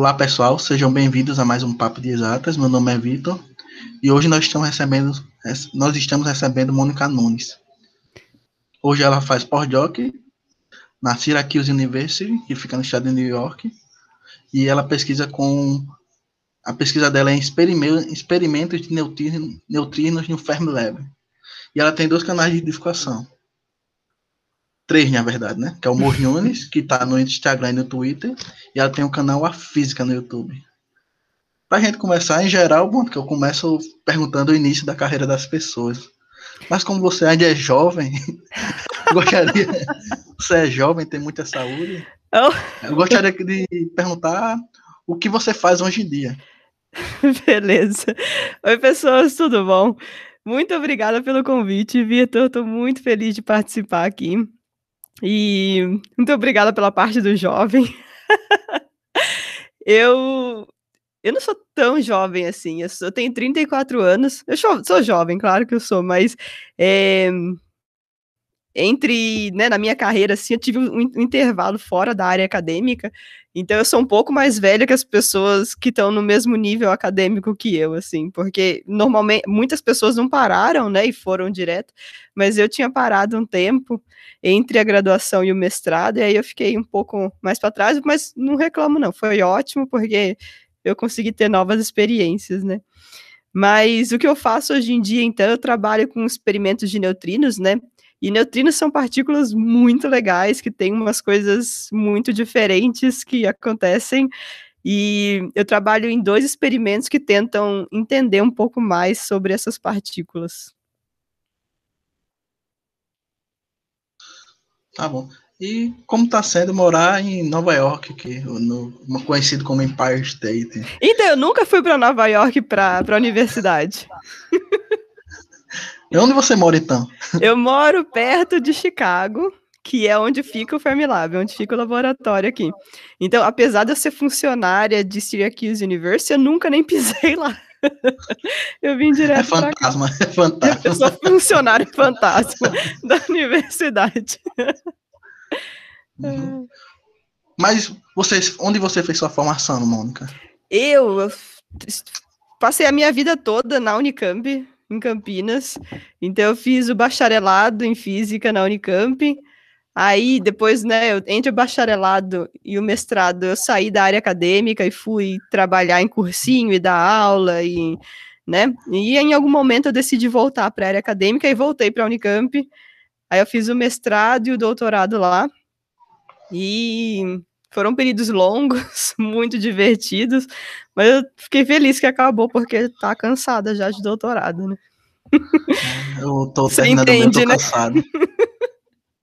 Olá pessoal, sejam bem-vindos a mais um Papo de Exatas. Meu nome é Vitor e hoje nós estamos recebendo nós estamos recebendo Mônica Nunes. Hoje ela faz pós-doc na Syracuse University, que fica no estado de New York, e ela pesquisa com a pesquisa dela é em experimentos de neutrinos, neutrinos no Fermilab. E ela tem dois canais de divulgação. Três, na verdade, né? Que é o Mor Nunes, que está no Instagram e no Twitter, e ela tem o canal A Física no YouTube. Para a gente começar, em geral, bom, que eu começo perguntando o início da carreira das pessoas. Mas como você ainda é jovem, gostaria. Você é jovem, tem muita saúde. Oh. Eu gostaria de perguntar o que você faz hoje em dia. Beleza. Oi, pessoas, tudo bom? Muito obrigada pelo convite, Vitor. Estou muito feliz de participar aqui. E muito obrigada pela parte do jovem. eu eu não sou tão jovem assim, eu, sou, eu tenho 34 anos. Eu sou, sou, jovem, claro que eu sou, mas é, entre, né, na minha carreira, assim, eu tive um, um, intervalo fora da área acadêmica, então eu sou um pouco mais velha que as pessoas que estão no mesmo nível acadêmico que eu, assim, porque normalmente muitas pessoas não pararam, né, e foram direto, mas eu tinha parado um tempo entre a graduação e o mestrado, e aí eu fiquei um pouco mais para trás, mas não reclamo não, foi ótimo, porque eu consegui ter novas experiências, né. Mas o que eu faço hoje em dia, então, eu trabalho com experimentos de neutrinos, né, e neutrinos são partículas muito legais, que têm umas coisas muito diferentes que acontecem. E eu trabalho em dois experimentos que tentam entender um pouco mais sobre essas partículas. Tá bom. E como está sendo morar em Nova York, que no, conhecido como Empire State? Então, eu nunca fui para Nova York para a universidade. Onde você mora, então? Eu moro perto de Chicago, que é onde fica o Fermilab, onde fica o laboratório aqui. Então, apesar de eu ser funcionária de Syracuse University, eu nunca nem pisei lá. Eu vim direto. É fantasma, é fantasma. Eu sou funcionário fantasma da universidade. Uhum. Mas você, onde você fez sua formação, Mônica? Eu, eu passei a minha vida toda na Unicamp, em Campinas. Então eu fiz o bacharelado em física na Unicamp. Aí depois, né, eu, entre o bacharelado e o mestrado, eu saí da área acadêmica e fui trabalhar em cursinho e dar aula e, né? E em algum momento eu decidi voltar para a área acadêmica e voltei para a Unicamp. Aí eu fiz o mestrado e o doutorado lá. E foram períodos longos, muito divertidos, mas eu fiquei feliz que acabou, porque tá cansada já de doutorado, né? Eu tô Você terminando entende, meu, tô né? cansado.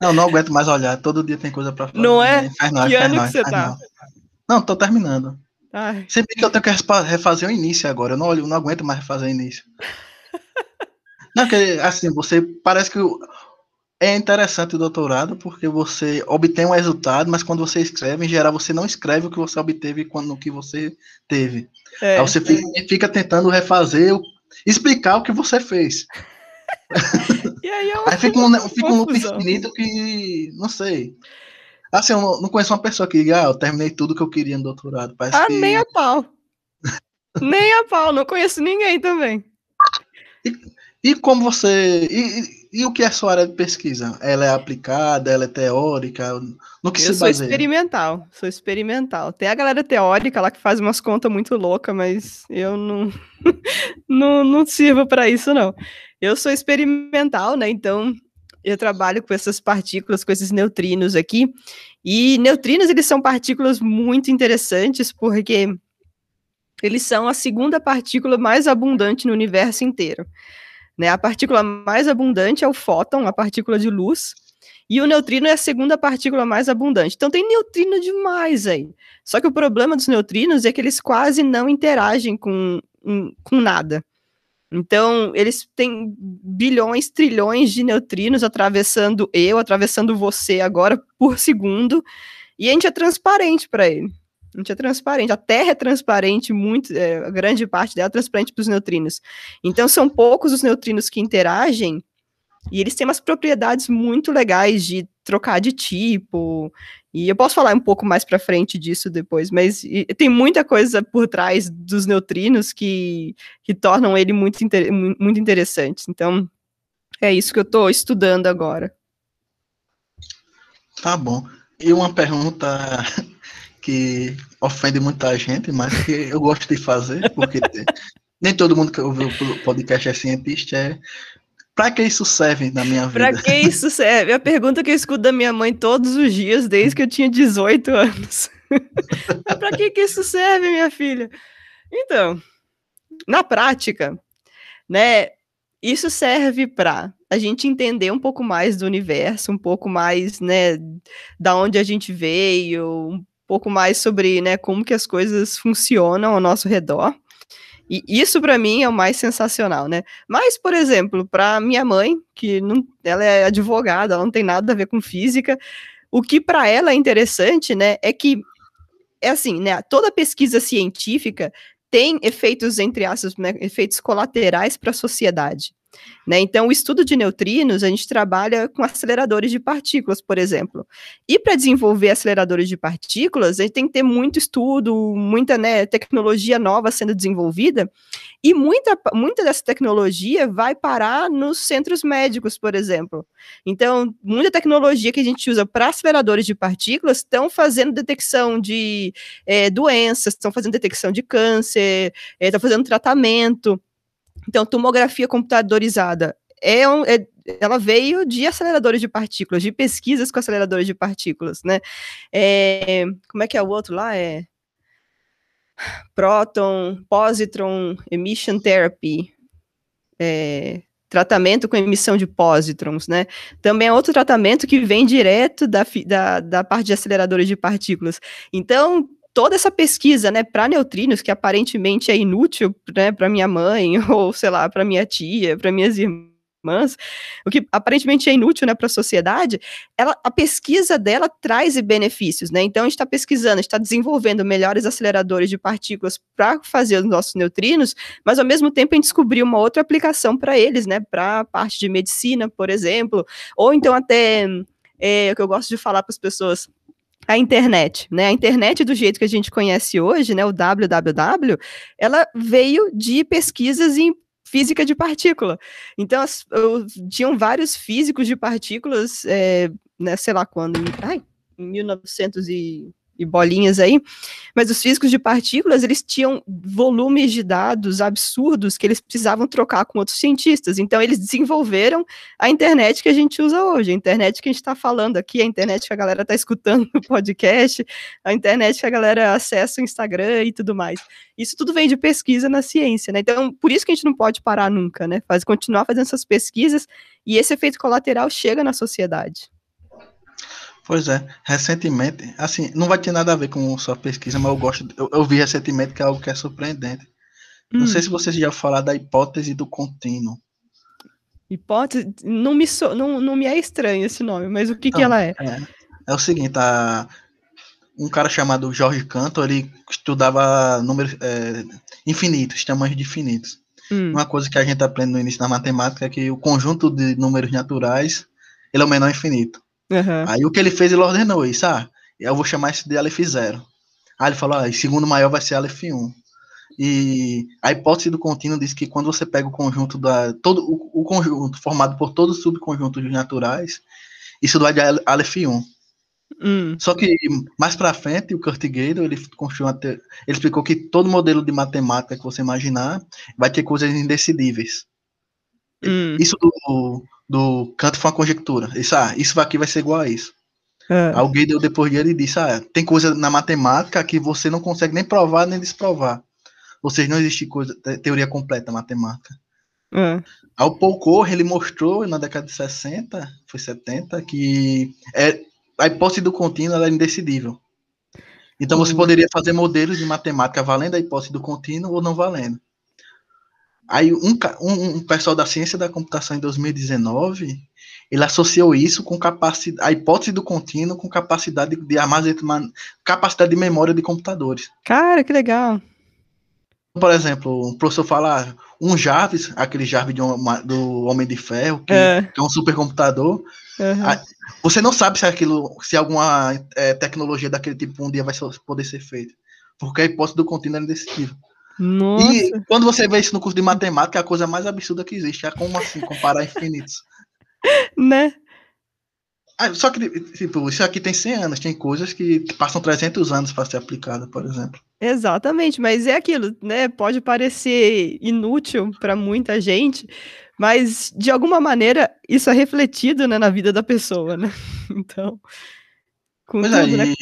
Não, não aguento mais olhar, todo dia tem coisa pra fazer. Não é? Infernal, que ano que você tá? Não, tô terminando. Ai. Sempre que eu tenho que refazer o início agora, eu não, eu não aguento mais refazer o início. Não, porque assim, você parece que é interessante o doutorado porque você obtém um resultado, mas quando você escreve, em geral, você não escreve o que você obteve quando, no que você teve. É, Aí você fica, fica, tentando refazer, explicar o que você fez. E aí, é aí fica um, fica um loop infinito que, não sei. Assim, eu não, conheço uma pessoa que diga, ah, eu terminei tudo que eu queria no doutorado. Parece ah, que... nem a pau. nem a pau, não conheço ninguém também. E, e como você. E, e o que é a sua área de pesquisa? Ela é aplicada, ela é teórica? No que eu se baseia? sou experimental, sou experimental. Tem a galera teórica lá que faz umas contas muito loucas, mas eu não, não, não sirvo para isso, não. Eu sou experimental, né? Então eu trabalho com essas partículas, com esses neutrinos aqui. E neutrinos, eles são partículas muito interessantes porque eles são a segunda partícula mais abundante no universo inteiro. Né? A partícula mais abundante é o fóton, a partícula de luz, e o neutrino é a segunda partícula mais abundante. Então tem neutrino demais aí. Só que o problema dos neutrinos é que eles quase não interagem com, com nada. Então, eles têm bilhões, trilhões de neutrinos atravessando eu, atravessando você agora por segundo, e a gente é transparente para ele. A gente é transparente. A Terra é transparente, muito, é, a grande parte dela é transparente para os neutrinos. Então, são poucos os neutrinos que interagem, e eles têm umas propriedades muito legais de trocar de tipo, E eu posso falar um pouco mais para frente disso depois, mas tem muita coisa por trás dos neutrinos que, que tornam ele muito, inter, muito interessante. Então, é isso que eu estou estudando agora. Tá bom. E uma pergunta que ofende muita gente, mas que eu gosto de fazer, porque nem todo mundo que ouve o podcast é cientista, é Pra que isso serve na minha vida? Pra que isso serve? É a pergunta que eu escuto da minha mãe todos os dias, desde que eu tinha 18 anos. pra que, que isso serve, minha filha? Então, na prática, né, isso serve para a gente entender um pouco mais do universo, um pouco mais, né, da onde a gente veio, um pouco mais sobre, né, como que as coisas funcionam ao nosso redor. E isso para mim é o mais sensacional, né? Mas, por exemplo, para minha mãe, que não, ela é advogada, ela não tem nada a ver com física, o que para ela é interessante, né, é que é assim, né, toda pesquisa científica tem efeitos entre aspas, né, efeitos colaterais para a sociedade. Né? Então, o estudo de neutrinos, a gente trabalha com aceleradores de partículas, por exemplo. E para desenvolver aceleradores de partículas, a gente tem que ter muito estudo, muita né, tecnologia nova sendo desenvolvida, e muita, muita dessa tecnologia vai parar nos centros médicos, por exemplo. Então, muita tecnologia que a gente usa para aceleradores de partículas estão fazendo detecção de é, doenças, estão fazendo detecção de câncer, estão é, fazendo tratamento. Então, tomografia computadorizada é, um, é, ela veio de aceleradores de partículas, de pesquisas com aceleradores de partículas, né? É, como é que é o outro lá? É Proton, Positron Emission Therapy, é, tratamento com emissão de pósitrons, né? Também é outro tratamento que vem direto da, da, da parte de aceleradores de partículas. Então, toda essa pesquisa, né, para neutrinos, que aparentemente é inútil, né, para minha mãe, ou sei lá, para minha tia, para minhas irmãs, o que aparentemente é inútil, né, para a sociedade, ela, a pesquisa dela traz benefícios, né? Então a gente está pesquisando, está desenvolvendo melhores aceleradores de partículas para fazer os nossos neutrinos, mas ao mesmo tempo a gente descobriu uma outra aplicação para eles, né, para a parte de medicina, por exemplo, ou então até é, o que eu gosto de falar para as pessoas a internet, né? A internet do jeito que a gente conhece hoje, né? O www, ela veio de pesquisas em física de partícula. Então, as, eu, tinham vários físicos de partículas, é, né, sei lá quando, ai, em 1900 e e bolinhas aí, mas os físicos de partículas, eles tinham volumes de dados absurdos que eles precisavam trocar com outros cientistas, então eles desenvolveram a internet que a gente usa hoje, a internet que a gente está falando aqui, a internet que a galera está escutando no podcast, a internet que a galera acessa o Instagram e tudo mais. Isso tudo vem de pesquisa na ciência, né? Então, por isso que a gente não pode parar nunca, né? Faz, continuar fazendo essas pesquisas e esse efeito colateral chega na sociedade. Pois é, recentemente, assim, não vai ter nada a ver com sua pesquisa, mas eu gosto, eu, eu vi recentemente que é algo que é surpreendente. Hum. Não sei se vocês já falaram da hipótese do contínuo. Hipótese, não me, so, não, não me é estranho esse nome, mas o que, então, que ela é? é? É o seguinte, a, um cara chamado Jorge Cantor, ele estudava números é, infinitos, tamanhos de infinitos. Hum. Uma coisa que a gente aprende no início da matemática é que o conjunto de números naturais ele é o menor infinito. Uhum. Aí o que ele fez, ele ordenou isso, ah, eu vou chamar isso de Aleph 0. Aí ele falou, ah, segundo maior vai ser Aleph 1. E a hipótese do contínuo diz que quando você pega o conjunto da todo o, o conjunto formado por todos os subconjuntos naturais, isso vai de Aleph 1. Hum. Só que mais para frente, o Kurt Gödel, ele construiu ele explicou que todo modelo de matemática que você imaginar vai ter coisas indecidíveis. Hum. Isso do, do canto foi uma conjectura. Isso, ah, isso aqui vai ser igual a isso. É. Alguém deu depois dele e disse: Ah, tem coisa na matemática que você não consegue nem provar nem desprovar. Ou seja, não existe coisa, teoria completa matemática. É. Ao Corre, ele mostrou na década de 60, foi 70, que é, a hipótese do contínuo é indecidível. Então você uhum. poderia fazer modelos de matemática valendo a hipótese do contínuo ou não valendo. Aí um, um, um, pessoal da ciência da computação em 2019, ele associou isso com capacidade, a hipótese do contínuo com capacidade de armazenamento, capacidade de memória de computadores. Cara, que legal. por exemplo, o professor fala um Jarvis, aquele Jarvis um, do Homem de Ferro, que é, é um supercomputador. Uhum. você não sabe se aquilo, se alguma é, tecnologia daquele tipo um dia vai poder ser feita. Porque a hipótese do contínuo é indecisiva. Nossa. E quando você vê isso no curso de matemática, é a coisa mais absurda que existe. É como assim, comparar infinitos. Né? Ah, só que, tipo, isso aqui tem 100 anos, tem coisas que passam 300 anos para ser aplicada, por exemplo. Exatamente, mas é aquilo, né? Pode parecer inútil para muita gente, mas de alguma maneira isso é refletido né, na vida da pessoa, né? Então, com pois tudo, é, né?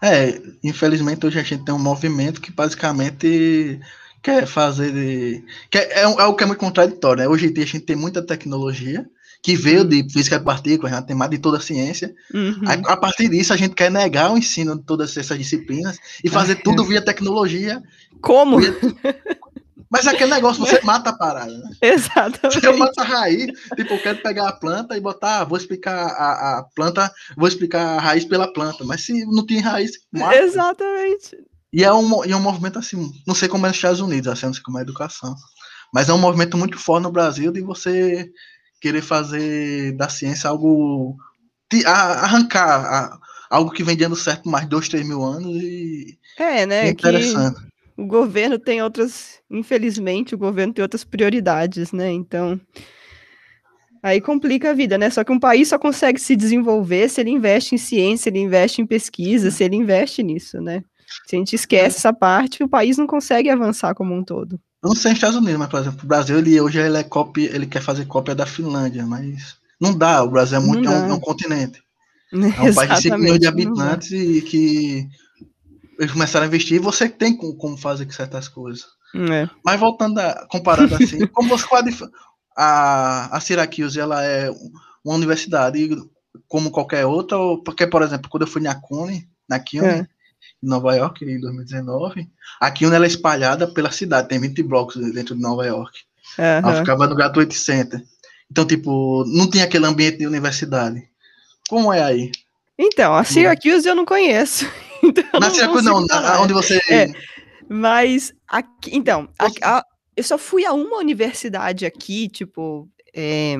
É, infelizmente hoje a gente tem um movimento que basicamente quer fazer. Quer, é, é algo que é muito contraditório, né? Hoje em dia a gente tem muita tecnologia que veio de física de partículas, né? tem mais de toda a ciência. Uhum. A, a, partir disso, a gente quer negar o ensino de todas essas disciplinas e fazer tudo via tecnologia. Como? Via... Mas aquele negócio, você mata a parada, né? Exatamente. Você mata a raiz, tipo, eu quero pegar a planta e botar, vou explicar a, a planta, vou explicar a raiz pela planta, mas se não tem raiz, mata. Exatamente. E é um, e é um movimento assim, não sei como é nos Estados Unidos, assim, não sei como é a educação, mas é um movimento muito forte no Brasil de você querer fazer da ciência algo, arrancar algo que vem dando certo mais dois, três mil anos e é, né? É interessante. Que o governo tem outras, infelizmente, o governo tem outras prioridades, né? Então, aí complica a vida, né? Só que um país só consegue se desenvolver se ele investe em ciência, ele investe em pesquisa, se ele investe nisso, né? Se a gente esquece essa parte, o país não consegue avançar como um todo. não sei nos Estados Unidos, mas, por exemplo, o Brasil, ele hoje ele é cópia, ele quer fazer cópia da Finlândia, mas não dá, o Brasil é muito é um, é um, continente. É um país de 5 milhões de habitantes e que eles começaram a investir e você tem como fazer certas coisas. É. Mas voltando a, comparando assim, como você pode. A, a Syracuse ela é uma universidade como qualquer outra, porque, por exemplo, quando eu fui na CUNY, na CUNY, é. em Nova York, em 2019, a CUNY ela é espalhada pela cidade, tem 20 blocos dentro de Nova York. Uhum. Ela ficava no Gratuity Center. Então, tipo, não tinha aquele ambiente de universidade. Como é aí? Então, a Syracuse eu não conheço. Então, na Syracuse não, na, onde você. É, mas, aqui, então, a, a, eu só fui a uma universidade aqui, tipo, é,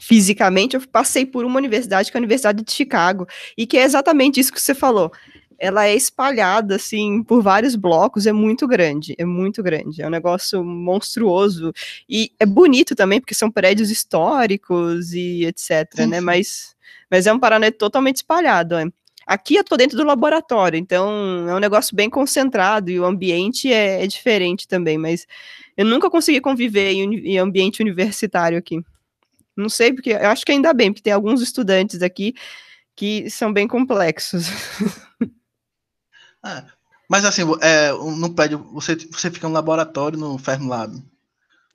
fisicamente, eu passei por uma universidade, que é a Universidade de Chicago, e que é exatamente isso que você falou. Ela é espalhada, assim, por vários blocos, é muito grande, é muito grande, é um negócio monstruoso, e é bonito também, porque são prédios históricos e etc, sim, né, mas, mas é um Paraná totalmente espalhado, é. Aqui eu tô dentro do laboratório, então é um negócio bem concentrado e o ambiente é, é diferente também, mas eu nunca consegui conviver em, em, ambiente universitário aqui. Não sei, porque eu acho que ainda bem, porque tem alguns estudantes aqui que são bem complexos. Ah, mas assim, é, no prédio, você, você fica no laboratório no Fermlab.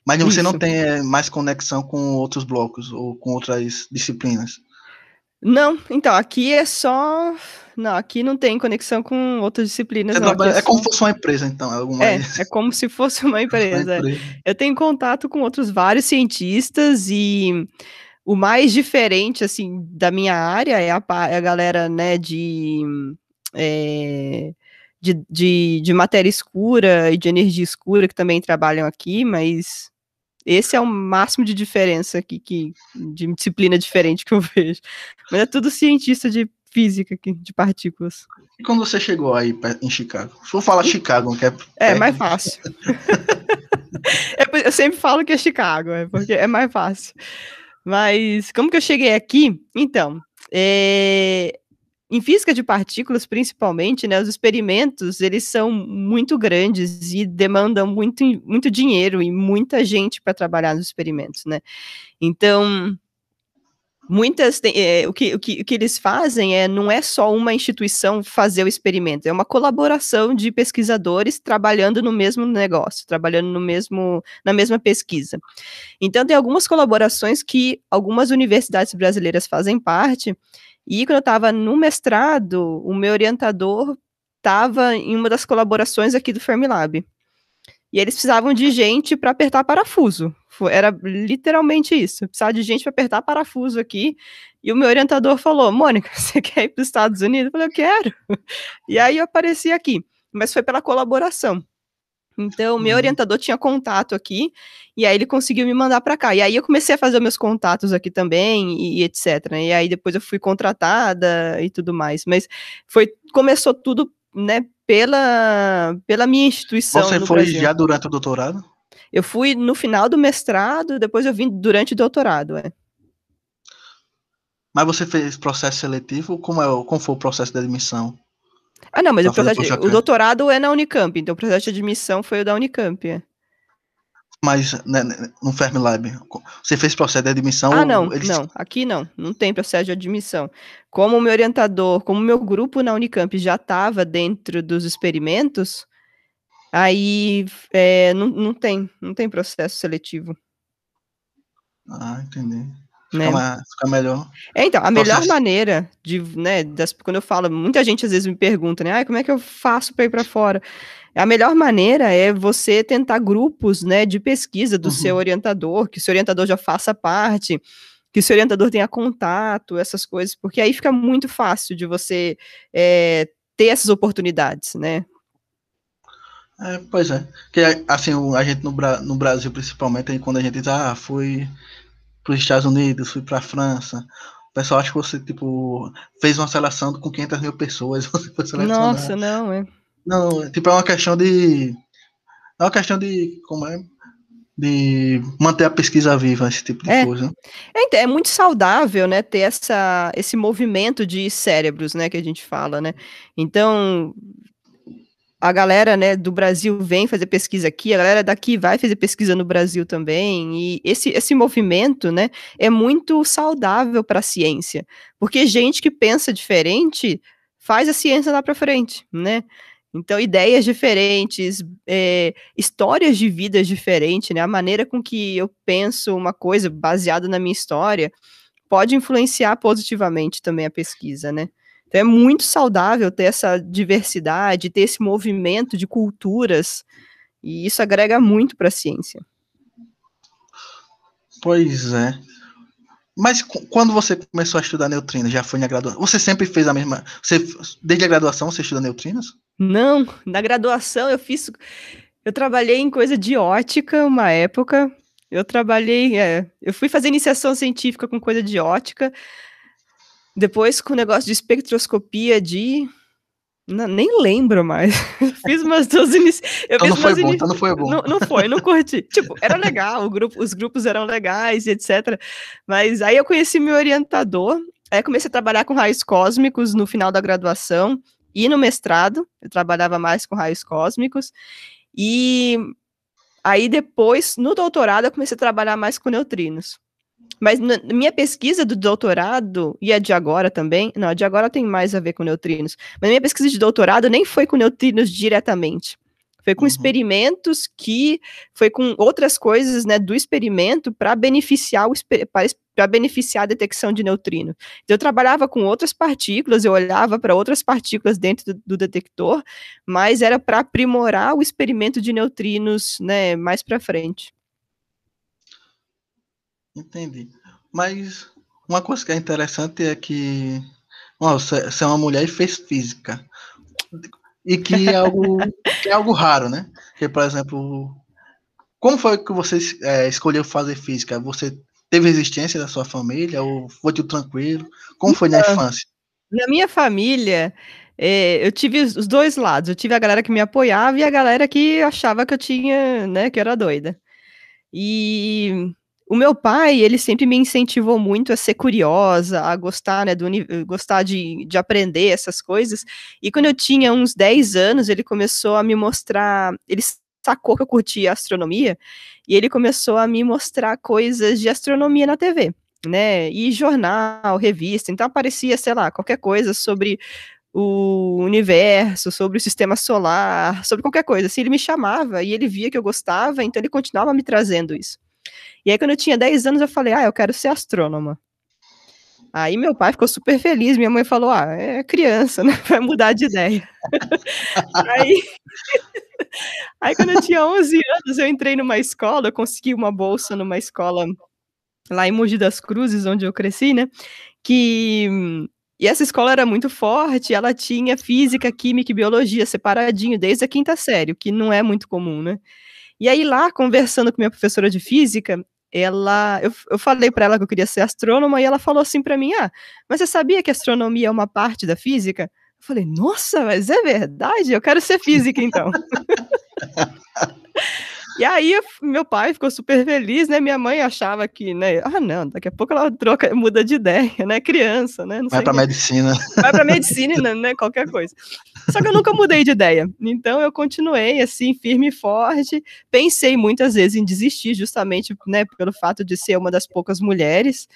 Mas você Isso. não tem é, mais conexão com outros blocos ou com outras disciplinas. Não, então, aqui é só. Não, aqui não tem conexão com outras disciplinas. Não, é, é, como se fosse uma empresa, então. É, alguma... é, é como se fosse uma empresa. uma empresa. Eu tenho contato com outros vários cientistas e o mais diferente, assim, da minha área é a, é a galera, né, de, é, de, de, de matéria escura e de energia escura que também trabalham aqui, mas esse é o máximo de diferença aqui, que, de disciplina diferente que eu vejo. Mas é tudo cientista de física aqui, de partículas. E quando você chegou aí em Chicago? Vou falar Chicago, que é. É mais fácil. É, eu sempre falo que é Chicago, é porque é mais fácil. Mas como que eu cheguei aqui? Então, é, em física de partículas, principalmente, né, os experimentos, eles são muito grandes e demandam muito, muito dinheiro e muita gente para trabalhar nos experimentos, né? Então, muitas é, o, que, o, que, o que eles fazem é não é só uma instituição fazer o experimento, é uma colaboração de pesquisadores trabalhando no mesmo negócio, trabalhando no mesmo na mesma pesquisa. Então tem algumas colaborações que algumas universidades brasileiras fazem parte e quando eu estava no mestrado, o meu orientador estava em uma das colaborações aqui do Fermilab. E eles precisavam de gente para apertar parafuso. Era literalmente isso. Precisava de gente para apertar parafuso aqui. E o meu orientador falou: Mônica, você quer ir para os Estados Unidos? Eu falei: Eu quero. E aí eu apareci aqui. Mas foi pela colaboração. Então, meu uhum. orientador tinha contato aqui, e aí ele conseguiu me mandar para cá. E aí eu comecei a fazer meus contatos aqui também, e, e, etc. E aí depois eu fui contratada e tudo mais. Mas foi começou tudo, né, pela, pela minha instituição. Você foi Brasil. já durante o doutorado? Eu fui no final do mestrado, depois eu vim durante o doutorado, é. Mas você fez processo seletivo? Como, é, como foi o processo de admissão? Ah, não, mas o, processo, o doutorado é na Unicamp, então o processo de admissão foi o da Unicamp. É. Mas né, né no Fermilab, você fez processo de admissão? Ah, não, eles... não, aqui não, não tem processo de admissão. Como o meu orientador, como o meu grupo na Unicamp já estava dentro dos experimentos, aí é, não, não tem, não tem processo seletivo. Ah, entendi. Fica, né? mais, fica melhor. É, então, a melhor maneira de, né, das, quando eu falo, muita gente às vezes me pergunta, né, ah, como é que eu faço para ir para fora? A melhor maneira é você tentar grupos, né, de pesquisa do uhum. seu orientador, que o seu orientador já faça parte, que o seu orientador tenha contato, essas coisas, porque aí fica muito fácil de você é, ter essas oportunidades, né? É, pois é. Que assim, a gente no, no Brasil, principalmente, quando a gente diz, ah, fui para os Estados Unidos, fui para a França. O pessoal acha que você, tipo, fez uma seleção com 500 mil pessoas, você foi selecionado. Nossa, não, é. Não, tipo, é uma questão de... É uma questão de... Como é? de manter a pesquisa viva, esse tipo de é. coisa. É, é, muito saudável, né, ter essa, esse movimento de cérebros, né, que a gente fala, né. Então, a galera, né, do Brasil vem fazer pesquisa aqui, a galera daqui vai fazer pesquisa no Brasil também, e esse, esse movimento, né, é muito saudável para a ciência, porque gente que pensa diferente faz a ciência lá para frente, né, então, ideias diferentes, é, histórias de vidas diferentes, né? A maneira com que eu penso uma coisa baseada na minha história pode influenciar positivamente também a pesquisa, né? Então é muito saudável ter essa diversidade, ter esse movimento de culturas, e isso agrega muito para a ciência. Pois é. Mas quando você começou a estudar neutrinos, já foi na graduação? Você sempre fez a mesma. Você, desde a graduação você estuda neutrinos? Não, na graduação eu fiz. Eu trabalhei em coisa de ótica uma época. Eu trabalhei. É, eu fui fazer iniciação científica com coisa de ótica. Depois com o negócio de espectroscopia de. Não, nem lembro mais. fiz umas duas iniciações. Então não foi bom, inici... então não foi bom. Não, não foi, não curti. tipo, era legal, grupo, os grupos eram legais, etc. Mas aí eu conheci meu orientador, aí comecei a trabalhar com raios cósmicos no final da graduação e no mestrado. Eu trabalhava mais com raios cósmicos. E aí depois, no doutorado, eu comecei a trabalhar mais com neutrinos. Mas na minha pesquisa do doutorado, e a de agora também, não, a de agora tem mais a ver com neutrinos, mas minha pesquisa de doutorado nem foi com neutrinos diretamente. Foi com uhum. experimentos que foi com outras coisas, né, do experimento para beneficiar o para beneficiar a detecção de neutrino. Então, eu trabalhava com outras partículas, eu olhava para outras partículas dentro do, do detector, mas era para aprimorar o experimento de neutrinos, né, mais para frente. Entendi. Mas uma coisa que é interessante é que você, você é uma mulher e fez física. E que é algo, que é algo raro, né? Que, por exemplo, como foi que você é, escolheu fazer física? Você teve resistência da sua família ou foi tudo tranquilo? Como foi na então, infância? Na minha família, é, eu tive os dois lados. Eu tive a galera que me apoiava e a galera que achava que eu tinha, né, que eu era doida. E o meu pai, ele sempre me incentivou muito a ser curiosa, a gostar, né, do, gostar de, de aprender essas coisas. E quando eu tinha uns 10 anos, ele começou a me mostrar, ele sacou que eu curtia astronomia, e ele começou a me mostrar coisas de astronomia na TV, né, e jornal, revista, então aparecia, sei lá, qualquer coisa sobre o universo, sobre o sistema solar, sobre qualquer coisa, assim, ele me chamava, e ele via que eu gostava, então ele continuava me trazendo isso. E aí, quando eu tinha 10 anos, eu falei, ah, eu quero ser astrônoma. Aí meu pai ficou super feliz, minha mãe falou, ah, é criança, né? Vai mudar de ideia. aí, aí, quando eu tinha 11 anos, eu entrei numa escola, eu consegui uma bolsa numa escola lá em Mogi das Cruzes, onde eu cresci, né? Que E essa escola era muito forte, ela tinha física, química e biologia separadinho desde a quinta série, o que não é muito comum, né? E aí lá, conversando com minha professora de física, ela, eu, eu falei para ela que eu queria ser astrônoma e ela falou assim para mim: "Ah, mas você sabia que astronomia é uma parte da física?" Eu falei: "Nossa, mas é verdade? Eu quero ser física então." E aí meu pai ficou super feliz, né? Minha mãe achava que, né? Ah, não, daqui a pouco ela troca, muda de ideia, né? Criança, né? Não Vai para medicina. Vai para medicina, né? Qualquer coisa. Só que eu nunca mudei de ideia. Então eu continuei assim, firme e forte. Pensei muitas vezes em desistir, justamente, né? Pelo fato de ser uma das poucas mulheres.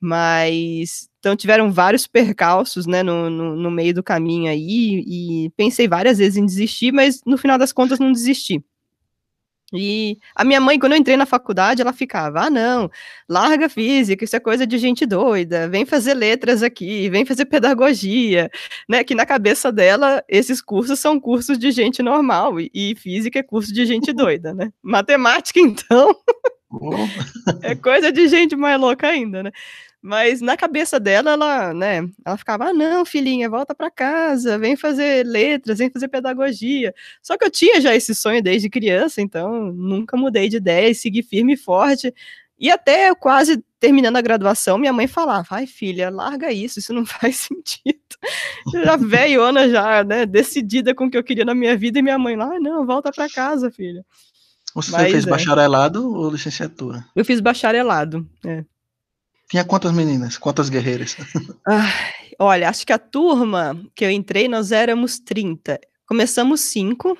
Mas então tiveram vários percalços, né, no, no, no meio do caminho aí, e pensei várias vezes em desistir, mas no final das contas não desisti. E a minha mãe, quando eu entrei na faculdade, ela ficava: ah, não, larga física, isso é coisa de gente doida, vem fazer letras aqui, vem fazer pedagogia, né? Que na cabeça dela, esses cursos são cursos de gente normal, e, e física é curso de gente doida, né? Matemática, então, é coisa de gente mais louca ainda, né? Mas na cabeça dela, ela, né, ela ficava, ah, não, filhinha, volta para casa, vem fazer letras, vem fazer pedagogia. Só que eu tinha já esse sonho desde criança, então nunca mudei de ideia e segui firme e forte. E até quase terminando a graduação, minha mãe falava, ai filha, larga isso, isso não faz sentido. Eu já velhona, já, né, decidida com o que eu queria na minha vida, e minha mãe lá, ah, não, volta para casa, filha. Você Mas, fez é. bacharelado ou licenciatura? Eu fiz bacharelado, é. Tinha quantas meninas? Quantas guerreiras? Ah, olha, acho que a turma que eu entrei, nós éramos 30. Começamos cinco.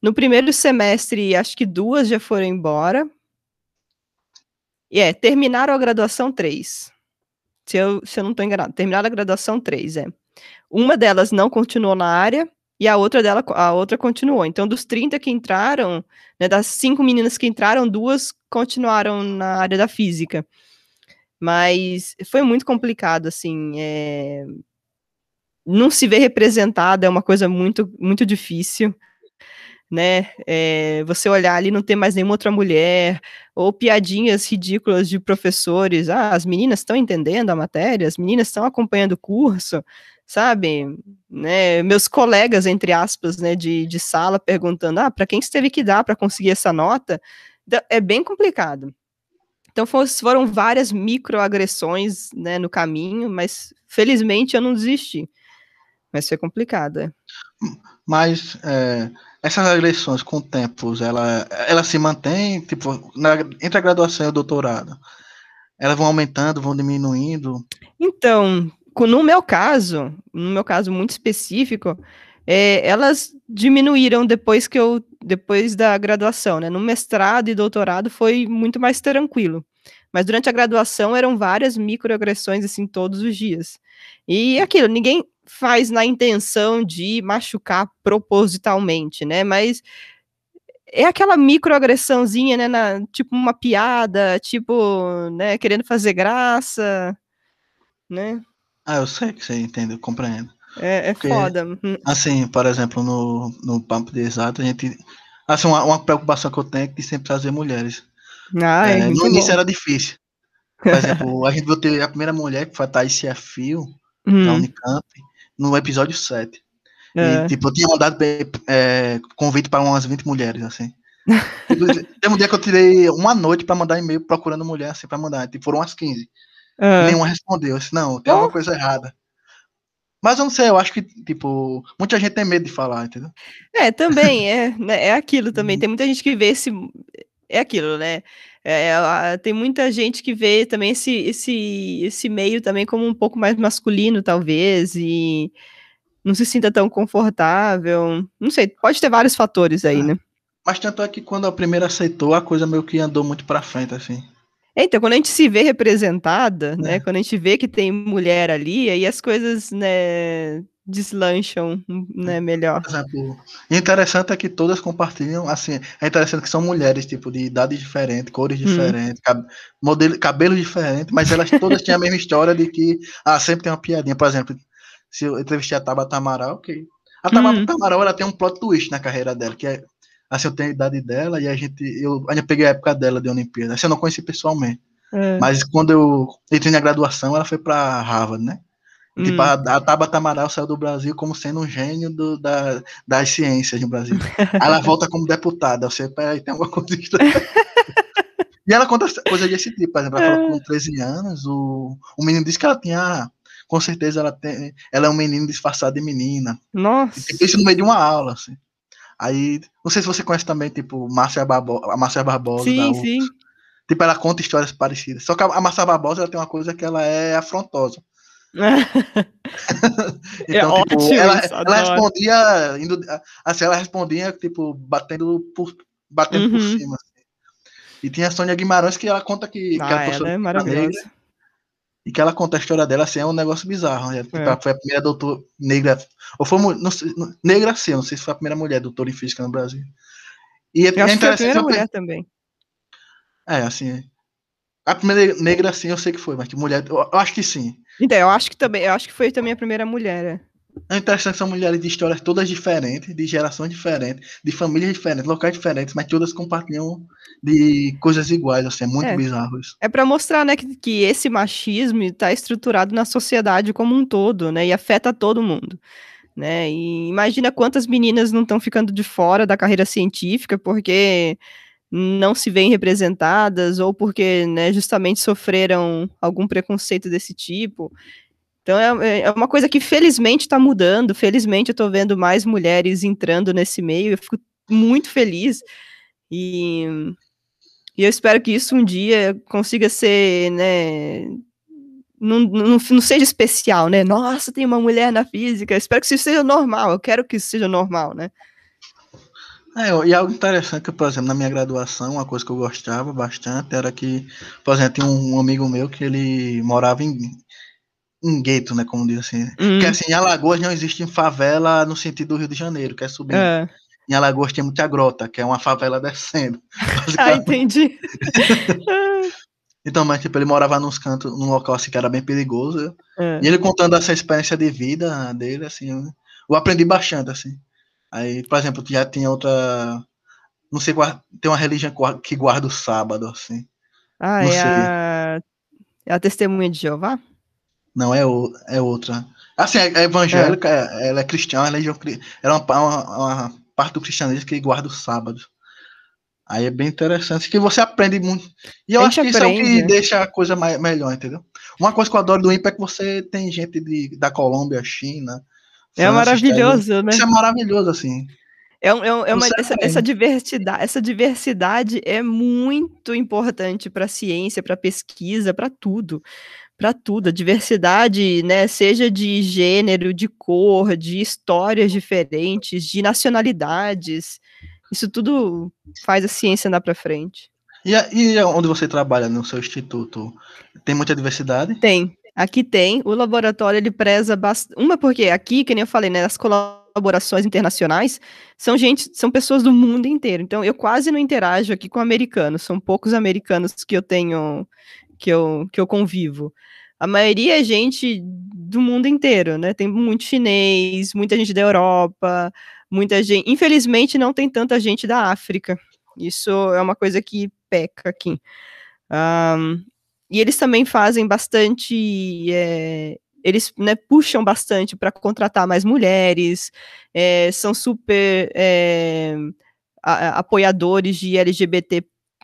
No primeiro semestre, acho que duas já foram embora. E é, terminaram a graduação três. Se eu, se eu não estou enganado, terminaram a graduação três, é. Uma delas não continuou na área e a outra dela, a outra continuou. Então, dos 30 que entraram, né, das cinco meninas que entraram, duas continuaram na área da física. Mas foi muito complicado, assim. É... Não se ver representada é uma coisa muito, muito difícil. Né? É, você olhar ali não ter mais nenhuma outra mulher, ou piadinhas ridículas de professores. Ah, as meninas estão entendendo a matéria, as meninas estão acompanhando o curso, sabe? Né? Meus colegas, entre aspas, né, de, de sala perguntando: ah, para quem você teve que dar para conseguir essa nota? É bem complicado. Então foram várias microagressões né, no caminho, mas felizmente eu não desisti. Mas foi complicado. É. Mas é, essas agressões com o tempo, ela, ela se mantém, tipo, na, entre a graduação e o doutorado? Elas vão aumentando, vão diminuindo? Então, no meu caso, no meu caso muito específico, é, elas diminuíram depois que eu depois da graduação, né? No mestrado e doutorado foi muito mais tranquilo. Mas durante a graduação eram várias microagressões assim todos os dias. E aquilo, ninguém faz na intenção de machucar propositalmente, né? Mas é aquela microagressãozinha, né, na, tipo uma piada, tipo, né, querendo fazer graça, né? Ah, eu sei que você entende, eu compreendo. É, é Porque, foda. Assim, por exemplo, no, no Papo de Exato, a gente. Assim, uma, uma preocupação que eu tenho é de sempre trazer mulheres. Ah, é, é no início bom. era difícil. Por exemplo, a gente viu ter a primeira mulher, que foi a Thaís Fio, hum. da Unicamp, no episódio 7. É. E, tipo, eu tinha mandado é, convite para umas 20 mulheres, assim. Tipo, tem um dia que eu tirei uma noite para mandar e-mail procurando mulher, assim, para mandar. Tipo, foram umas 15. É. Nenhuma respondeu. assim, não, tem alguma coisa errada. Mas eu não sei, eu acho que, tipo, muita gente tem medo de falar, entendeu? É, também, é, né, é aquilo também. Uhum. Tem muita gente que vê esse. É aquilo, né? É, é tem muita gente que vê também esse, esse, esse meio também como um pouco mais masculino, talvez, e não se sinta tão confortável. Não sei, pode ter vários fatores aí, é. né? Mas tanto é que quando a primeira aceitou, a coisa meio que andou muito pra frente, assim. É, então, quando a gente se vê representada, né, é. quando a gente vê que tem mulher ali, aí as coisas, né, deslancham, né, melhor. Exemplo, interessante é que todas compartilham, assim, é interessante que são mulheres, tipo, de idades diferentes, cores hum. diferentes, cab modelo, cabelo diferente, mas elas todas têm a mesma história de que, ah, sempre tem uma piadinha, por exemplo, se eu entrevistei a Tabata Amaral, ok. A Tabata hum. Amaral, ela tem um plot twist na carreira dela, que é Assim, eu tenho a idade dela e a gente. Eu ainda peguei a época dela de Olimpíada. Assim, eu não conheci pessoalmente. É. Mas quando eu entrei na graduação, ela foi para Harvard, né? Hum. Tipo, a, a Tabata Amaral saiu do Brasil como sendo um gênio do, da, das ciências no Brasil. Aí ela volta como deputada. Você, peraí, tem alguma coisa estranha. E ela conta coisas desse tipo, por exemplo, ela falou que com 13 anos, o, o menino disse que ela tinha. Com certeza ela tem. Ela é um menino disfarçado de menina. Nossa. E, tipo, isso no meio de uma aula, assim. Aí, não sei se você conhece também, tipo, Márcia Barbosa, a Márcia Barbosa. Sim, sim. Tipo, ela conta histórias parecidas. Só que a Márcia Barbosa ela tem uma coisa que ela é afrontosa. Então, é tipo, ótimo, ela, ela respondia, indo, assim, ela respondia, tipo, batendo por, batendo uhum. por cima. Assim. E tinha a Sônia Guimarães que ela conta que, ah, que ela, ela é maravilhosa. E que ela conta a história dela assim, é um negócio bizarro. Né? Tipo, é. Foi a primeira doutora negra, ou foi não sei, negra assim, não sei se foi a primeira mulher doutora em física no Brasil. E é, eu acho que foi a primeira mulher também. É, assim, a primeira negra, sim, eu sei que foi, mas que mulher, eu, eu, acho que sim. Então, eu acho que também, eu acho que foi também a primeira mulher. É, interessante são mulheres de histórias todas diferentes, de gerações diferentes, de famílias diferentes, locais diferentes, mas todas compartilham de coisas iguais, assim, é muito é, bizarro isso. É para mostrar, né, que, que esse machismo está estruturado na sociedade como um todo, né, e afeta todo mundo. Né? E imagina quantas meninas não estão ficando de fora da carreira científica porque não se veem representadas ou porque né, justamente sofreram algum preconceito desse tipo. Então é, é uma coisa que felizmente está mudando, felizmente eu estou vendo mais mulheres entrando nesse meio, eu fico muito feliz e, e eu espero que isso um dia consiga ser, né, não, não, não, seja especial, né? Nossa, tem uma mulher na física. Espero que isso seja normal. Eu quero que isso seja normal, né? É, e algo interessante, por exemplo, na minha graduação, uma coisa que eu gostava bastante era que, por exemplo, tinha um amigo meu que ele morava em, em gueto, né, como diz assim. Uhum. Que assim, em Alagoas não existe favela no sentido do Rio de Janeiro, que é subindo. É. Em Alagoas tem muita grota, que é uma favela descendo. ah, entendi. então, mas tipo, ele morava nos cantos, num local assim que era bem perigoso. É. E ele contando essa experiência de vida dele, assim, eu aprendi bastante, assim. Aí, por exemplo, já tinha outra. Não sei qual. Tem uma religião que guarda o sábado, assim. Ah, não é sei. a. É a testemunha de Jeová? Não, é, o, é outra. Assim, é, é evangélica, é. ela é cristã, a religião. Ela é uma, uma, uma, parte do cristianismo que guarda o sábado. Aí é bem interessante, que você aprende muito. E eu acho que aprende. isso é o que deixa a coisa mais, melhor, entendeu? Uma coisa que eu adoro do IMP é que você tem gente de, da Colômbia, China, é maravilhoso, né? Isso é maravilhoso, assim. É, é, é uma, essa, essa, diversidade, essa diversidade é muito importante para a ciência, para a pesquisa, para tudo. Para tudo. A diversidade, né, seja de gênero, de cor, de histórias diferentes, de nacionalidades. Isso tudo faz a ciência andar para frente. E, e onde você trabalha no seu instituto? Tem muita diversidade? Tem, Aqui tem, o laboratório ele preza bastante. Uma, porque aqui, que nem eu falei, né, as colaborações internacionais são gente, são pessoas do mundo inteiro. Então, eu quase não interajo aqui com americanos, são poucos americanos que eu tenho, que eu, que eu convivo. A maioria é gente do mundo inteiro, né? Tem muito chinês, muita gente da Europa, muita gente. Infelizmente, não tem tanta gente da África. Isso é uma coisa que peca aqui. Um, e eles também fazem bastante. É, eles né, puxam bastante para contratar mais mulheres, é, são super é, a, apoiadores de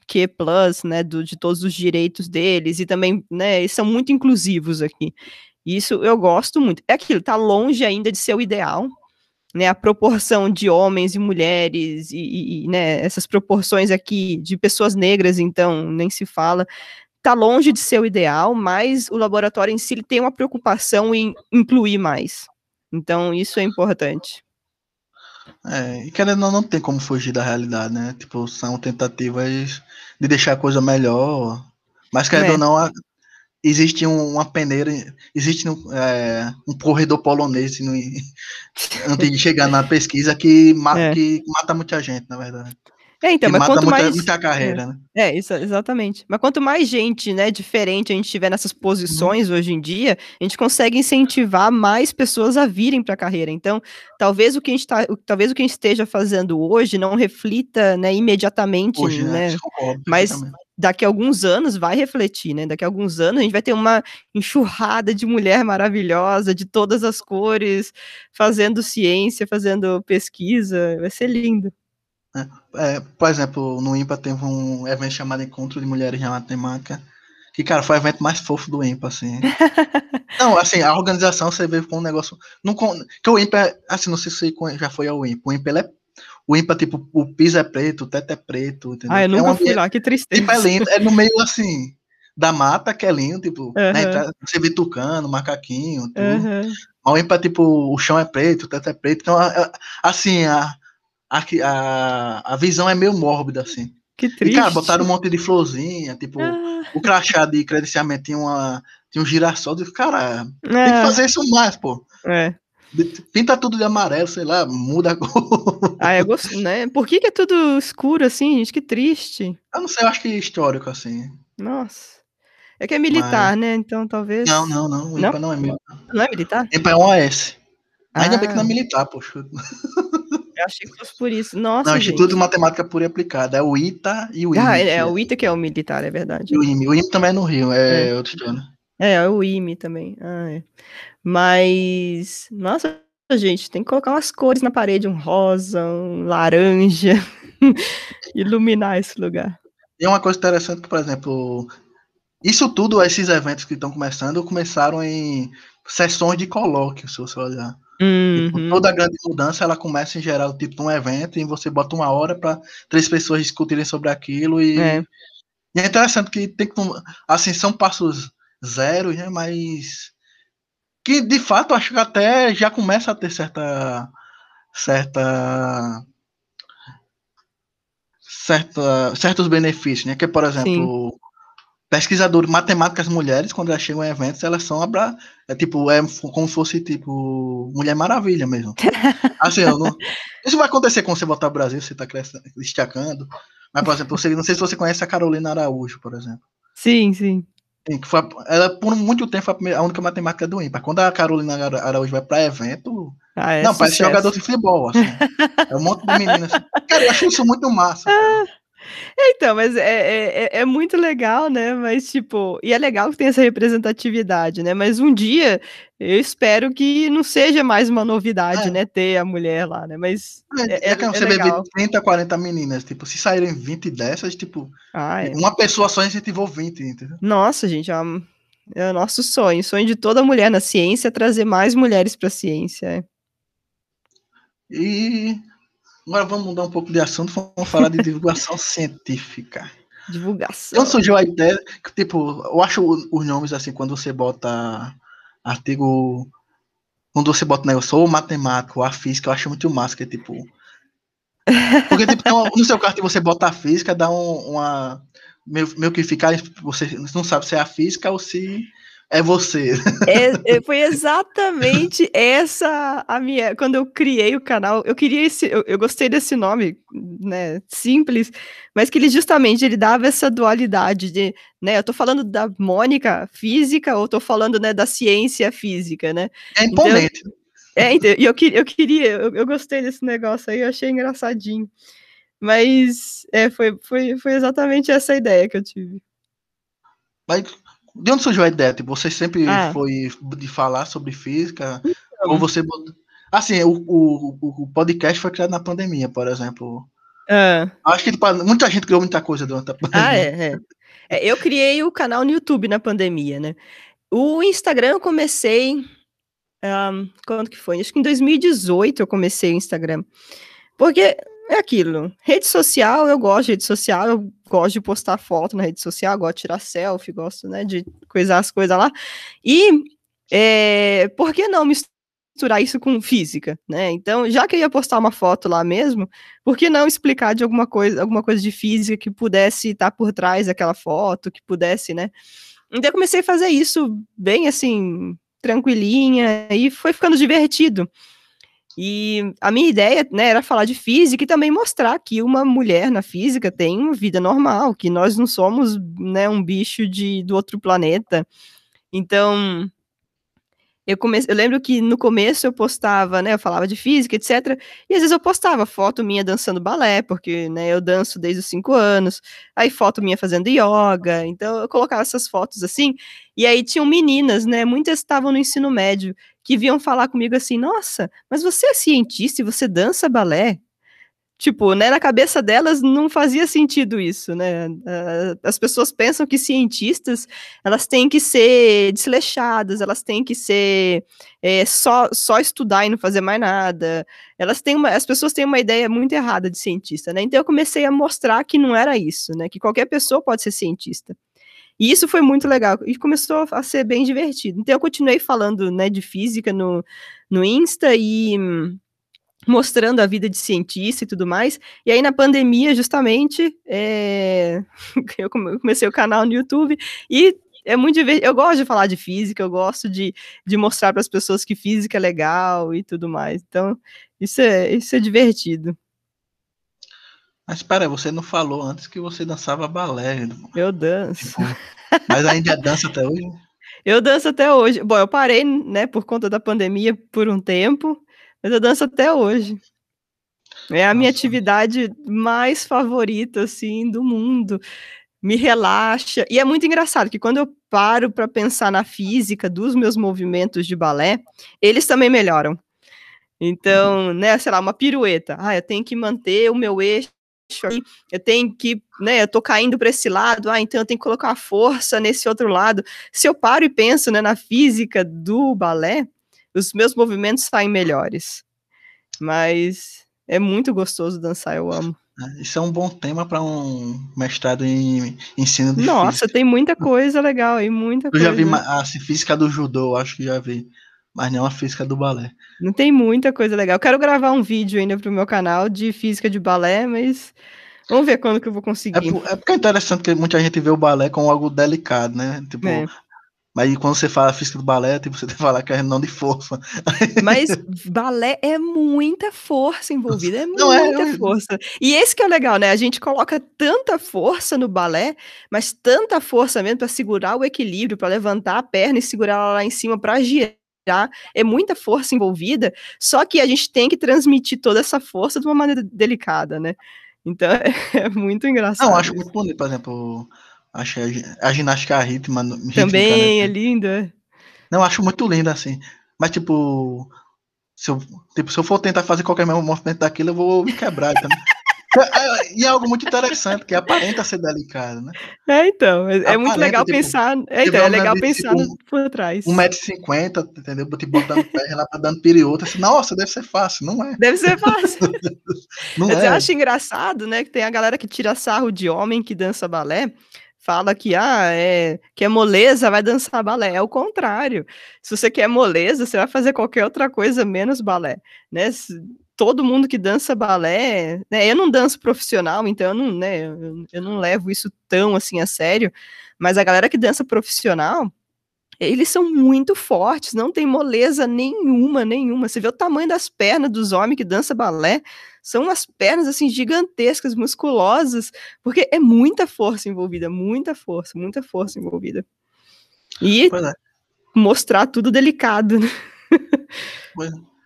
LGBTQ+, né, do, de todos os direitos deles, e também, né, eles são muito inclusivos aqui. Isso eu gosto muito. É aquilo, tá longe ainda de ser o ideal, né, a proporção de homens e mulheres, e, e né, essas proporções aqui de pessoas negras, então, nem se fala, está longe de ser o ideal, mas o laboratório em si tem uma preocupação em incluir mais. Então, isso é importante. É, e querendo ou não, não tem como fugir da realidade, né? Tipo, são tentativas de deixar a coisa melhor, mas querendo é. ou não, existe um, uma peneira, existe um, é, um corredor polonês no, antes de chegar na pesquisa que, ma, é. que mata muita gente, na verdade. É, então, que mas quanto muita, mais. muita carreira, né? É, isso, exatamente. Mas quanto mais gente, né, diferente a gente tiver nessas Uhum. posições hoje em dia, a gente consegue incentivar mais pessoas a virem para a carreira. Então, talvez o que a gente tá, talvez o que a gente esteja fazendo hoje não reflita, né, imediatamente, Hoje, né? né? Concordo Mas daqui a alguns anos vai refletir, né? Daqui a alguns anos a gente vai ter uma enxurrada de mulher maravilhosa, de todas as cores, fazendo ciência, fazendo pesquisa. Vai ser lindo. É, por exemplo, no IMPA teve um evento chamado Encontro de Mulheres na Matemática, que, cara, foi o evento mais fofo do IMPA, assim. não, assim, a organização você vê com um negócio. Não, que o IMPA, é- assim, não sei se já foi ao IMPA. O IMPA, ele é. O IMPA, tipo, o piso é preto, o teto é preto, entendeu? Ah, eu é nunca um fui lá, que tristeza. Tipo, é lindo, é no meio, assim, da mata, que é lindo, tipo, na Aham. entrada, você vê tucano, macaquinho, tudo. Mas o IMPA, tipo, o chão é preto, o teto é preto, então, assim, a, a, a, a visão é meio mórbida, assim. Que E, triste. cara, botaram um monte de florzinha, tipo, Ah, o crachá de credenciamento tinha, uma, tinha um girassol, eu cara, tem que é, fazer isso mais, pô. é. Pinta tudo de amarelo, sei lá, muda a cor. Ah, eu gosto, né? Por que, que é tudo escuro assim, gente? Que triste. Eu não sei, eu acho que é histórico, assim. Nossa. É que é militar, né? Então talvez. Não, não, não, o Não? IMPA não é militar. Não é militar? O IMPA é um OS. Ainda bem que não é Ah. militar, poxa. Eu achei que fosse por isso. Nossa, Não, gente. Instituto de Matemática Pura e Aplicada. É o ITA e o IME. Ah, é, é o ITA que é o militar, é verdade. E o IME. O IME também é no Rio, é, outra história. É, é o IME também. Ah, é. Mas, nossa, gente, tem que colocar umas cores na parede, um rosa, um laranja, iluminar esse lugar. E uma coisa interessante que, por exemplo, isso tudo, esses eventos que estão começando, começaram em sessões de colóquio, se você olhar. Tipo, Uhum. toda grande mudança, ela começa em geral, tipo, de um evento, e você bota uma hora para três pessoas discutirem sobre aquilo, e É. E é interessante que tem que assim são passos zeros, né? Mas que de fato acho que até já começa a ter certa certa certa certos benefícios, né? Que por exemplo pesquisadores matemáticas mulheres quando elas chegam em eventos elas são abra é tipo é como se fosse tipo Mulher Maravilha mesmo. Assim, não, isso vai acontecer quando você voltar ao Brasil, você está destacando. Mas, por exemplo, você, não sei se você conhece a Carolina Araújo, por exemplo. Sim, sim. Sim, que foi ela, por muito tempo, foi a, primeira- a única matemática do IMPA. Quando a Carolina Ara- Araújo vai para evento. Ah, é não, parece sucesso. jogador de futebol, assim. É um monte de meninas. Assim. Cara, eu acho isso muito massa. Cara. Então, mas é, é, é- é muito legal, né? Mas, tipo, e é legal que tem essa representatividade, né? Mas um dia eu espero que não seja mais uma novidade, É. né? Ter a mulher lá, né? Mas É, é- que é você legal. vê 30, 40 meninas. Tipo, se saírem 20 dessas, tipo, ah, é. uma pessoa só incentivou 20, entendeu? Nossa, gente, é, é o nosso sonho. Sonho de toda mulher na ciência é trazer mais mulheres para a ciência. é. E agora vamos mudar um pouco de assunto, vamos falar de divulgação científica. Divulgação. Então surgiu a ideia que, tipo, eu acho os nomes assim, quando você bota artigo. Quando você bota negócio, ou matemático, ou a física, eu acho muito massa, que é tipo. Porque, tipo, no seu cartão você bota a física, dá um- uma. Meio, meio que ficar. Você não sabe se é a física ou se é você. É- é- foi exatamente essa a minha. Quando eu criei o canal, eu queria esse. Eu, eu gostei desse nome, né? Simples, mas que ele justamente ele dava essa dualidade de, né? Eu tô falando da Mônica física ou tô falando, né, da ciência física, né? É imponente. É, então, eu, eu queria, eu, eu gostei desse negócio aí, eu achei engraçadinho. Mas é, foi, foi, foi exatamente essa ideia que eu tive. Mas de onde surgiu a ideia? Tipo, você sempre Ah. foi de falar sobre física? Ou você. Assim, o, o, o podcast foi criado na pandemia, por exemplo. Ah. Acho que tipo, muita gente criou muita coisa durante a pandemia. Ah, é, é. É, Eu criei o canal no YouTube na pandemia, né? O Instagram eu comecei. ahn, quando que foi? Acho que em 2018 eu comecei o Instagram. Porque é aquilo. Rede social, eu gosto de rede social, eu gosto de postar foto na rede social, gosto de tirar selfie, gosto, né, de coisar as coisas lá. E é, por que não misturar isso com física, né? Então, já que eu ia postar uma foto lá mesmo, por que não explicar de alguma coisa, alguma coisa de física que pudesse estar por trás daquela foto, que pudesse, né? Então eu comecei a fazer isso bem assim, tranquilinha, e foi ficando divertido. E a minha ideia, né, era falar de física e também mostrar que uma mulher na física tem uma vida normal, que nós não somos, né, um bicho de, do outro planeta. Então, eu, comecei, eu lembro que no começo eu postava, né, eu falava de física, etc. E às vezes eu postava foto minha dançando balé, porque, né, eu danço desde os cinco anos. Aí foto minha fazendo yoga. Então eu colocava essas fotos assim. E aí tinham meninas, né, muitas estavam no ensino médio, que vinham falar comigo assim: Nossa, mas você é cientista e você dança balé? Tipo, né, na cabeça delas não fazia sentido isso, né? As pessoas pensam que cientistas, elas têm que ser desleixadas, elas têm que ser é, só, só estudar e não fazer mais nada. Elas têm uma, as pessoas têm uma ideia muito errada de cientista, né? Então eu comecei a mostrar que não era isso, né? Que qualquer pessoa pode ser cientista. E isso foi muito legal e começou a ser bem divertido. Então eu continuei falando, né, de física no, no Insta e mostrando a vida de cientista e tudo mais. E aí, na pandemia, justamente, é... eu comecei o canal no YouTube e é muito divertido. Eu gosto de falar de física, eu gosto de, de mostrar para as pessoas que física é legal e tudo mais. Então, isso é, isso é divertido. Mas espera, você não falou antes que você dançava balé. Eu danço. Tipo, mas ainda dança até hoje? Eu danço até hoje. Bom, eu parei, né, por conta da pandemia por um tempo, mas eu danço até hoje. É a Nossa. minha atividade mais favorita, assim, do mundo. Me relaxa. E é muito engraçado que quando eu paro para pensar na física dos meus movimentos de balé, eles também melhoram. Então, né, sei lá, uma pirueta. Ah, eu tenho que manter o meu eixo eu tenho que, né, eu tô caindo para esse lado, ah, então eu tenho que colocar força nesse outro lado. Se eu paro e penso, né, na física do balé, os meus movimentos saem melhores. Mas é muito gostoso dançar, eu amo. É, isso é um bom tema para um mestrado em ensino de Nossa, física. tem muita coisa legal aí, muita eu coisa. Eu já vi a assim, física do judô, acho que já vi, mas não a física do balé. Não tem muita coisa legal. Eu quero gravar um vídeo ainda pro meu canal de física de balé, mas vamos ver quando que eu vou conseguir. É, é porque é interessante que muita gente vê o balé como algo delicado, né? Tipo, é. Mas quando você fala física do balé, tipo, você tem que falar que é não de força. Mas balé é muita força envolvida, é não é, muita é, força. E esse que é o legal, né? A gente coloca tanta força no balé, mas tanta força mesmo para segurar o equilíbrio, para levantar a perna e segurar ela lá em cima para girar. É muita força envolvida, só que a gente tem que transmitir toda essa força de uma maneira delicada, né? Então é muito engraçado. Não, acho muito bonito, por exemplo, Acho a, ginástica rítmica. Também né? é linda. Não, acho muito linda, assim. Mas, tipo se, eu, tipo, se eu for tentar fazer qualquer movimento daquilo, eu vou me quebrar. Então, e é algo muito interessante, que aparenta ser delicado, né? É, então. É, é muito legal tipo, pensar. É, então, é legal pensar tipo, por trás. 1,50m, entendeu? Tipo, botando pé, lá tá dando periota. Assim, Nossa, deve ser fácil. Não é. Deve ser fácil. não Mas é. eu acho engraçado, né? Que tem a galera que tira sarro de homem que dança balé fala que ah, é, que é moleza, vai dançar balé. É o contrário. Se você quer moleza, você vai fazer qualquer outra coisa menos balé, né? Todo mundo que dança balé, né? Eu não danço profissional, então eu não, né, eu, eu não levo isso tão assim a sério, mas a galera que dança profissional, eles são muito fortes, não tem moleza nenhuma, nenhuma. Você vê o tamanho das pernas dos homens que dançam balé, são umas pernas assim gigantescas, musculosas, porque é muita força envolvida, muita força, muita força envolvida. E é. mostrar tudo delicado, né? É.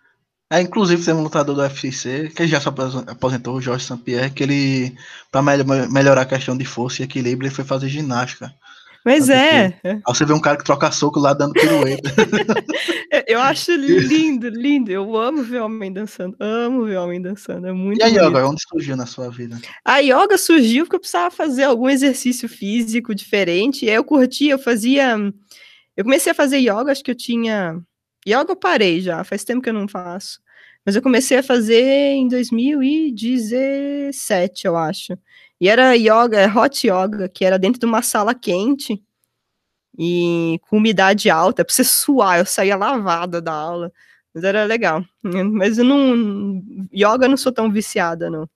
é, inclusive tem um lutador do UFC que já se aposentou, o Jorge St-Pierre, que ele, para melhorar a questão de força e equilíbrio, ele foi fazer ginástica. Mas é. Aí você vê um cara que troca soco lá dando pirueta. eu acho lindo, lindo. Eu amo ver homem dançando. Amo ver homem dançando. É muito E a bonito. yoga, onde surgiu na sua vida? A yoga surgiu porque eu precisava fazer algum exercício físico diferente. E aí eu curti, eu fazia. Eu comecei a fazer yoga, acho que eu tinha. Yoga eu parei já, faz tempo que eu não faço. Mas eu comecei a fazer em 2017, eu acho. E era yoga, hot yoga, que era dentro de uma sala quente e com umidade alta, para você suar. Eu saía lavada da aula, mas era legal. Mas eu não. Yoga eu não sou tão viciada, não.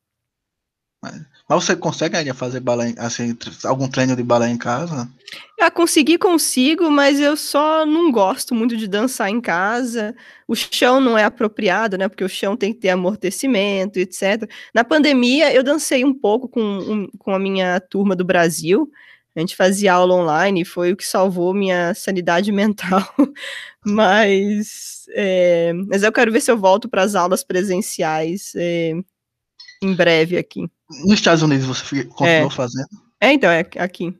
Mas você consegue ainda fazer balé, assim, algum treino de balé em casa? Ah, conseguir consigo, mas eu só não gosto muito de dançar em casa. O chão não é apropriado, né? Porque o chão tem que ter amortecimento, etc. Na pandemia, eu dancei um pouco com, um, com a minha turma do Brasil. A gente fazia aula online, foi o que salvou minha sanidade mental. mas, é, mas eu quero ver se eu volto para as aulas presenciais é, em breve aqui. Nos Estados Unidos você continuou é. fazendo? É, então, é aqui.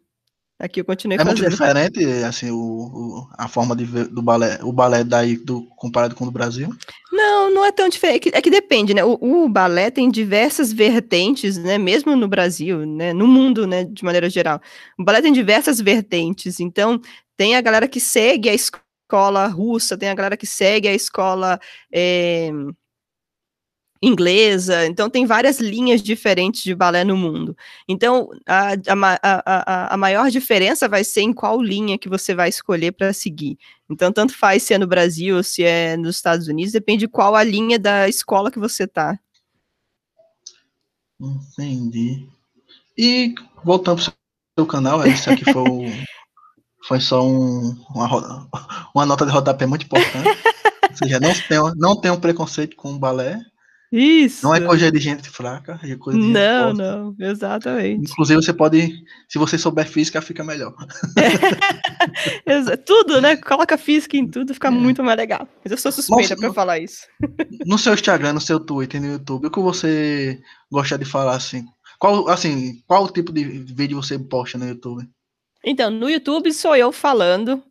Aqui eu continuei é fazendo. É muito diferente, assim, o, o, a forma de ver, do balé, o balé daí do, comparado com o do Brasil? Não, não é tão diferente. É que, é que depende, né? O, o, balé tem diversas vertentes, né? Mesmo no Brasil, né? No mundo, né? De maneira geral. O balé tem diversas vertentes. Então, tem a galera que segue a escola russa, tem a galera que segue a escola... É inglesa, então tem várias linhas diferentes de balé no mundo. Então, a, a, a, a maior diferença vai ser em qual linha que você vai escolher para seguir. Então, tanto faz se é no Brasil ou se é nos Estados Unidos, depende de qual a linha da escola que você tá. Entendi. E voltando para o seu canal, isso aqui foi, foi só um, uma, uma nota de rodapé muito importante. Ou seja, não tem, não um preconceito com o balé, isso. Não é coisa de gente fraca, é coisa de gente Não, forte. não, exatamente. Inclusive, você pode, se você souber física, fica melhor. É. tudo, né? Coloca física em tudo, fica é. muito mais legal. Mas eu sou suspeita para falar isso. No seu Instagram, no seu Twitter, no YouTube, o que você gosta de falar assim? Qual, assim, qual tipo de vídeo você posta no YouTube? Então, no YouTube sou eu falando.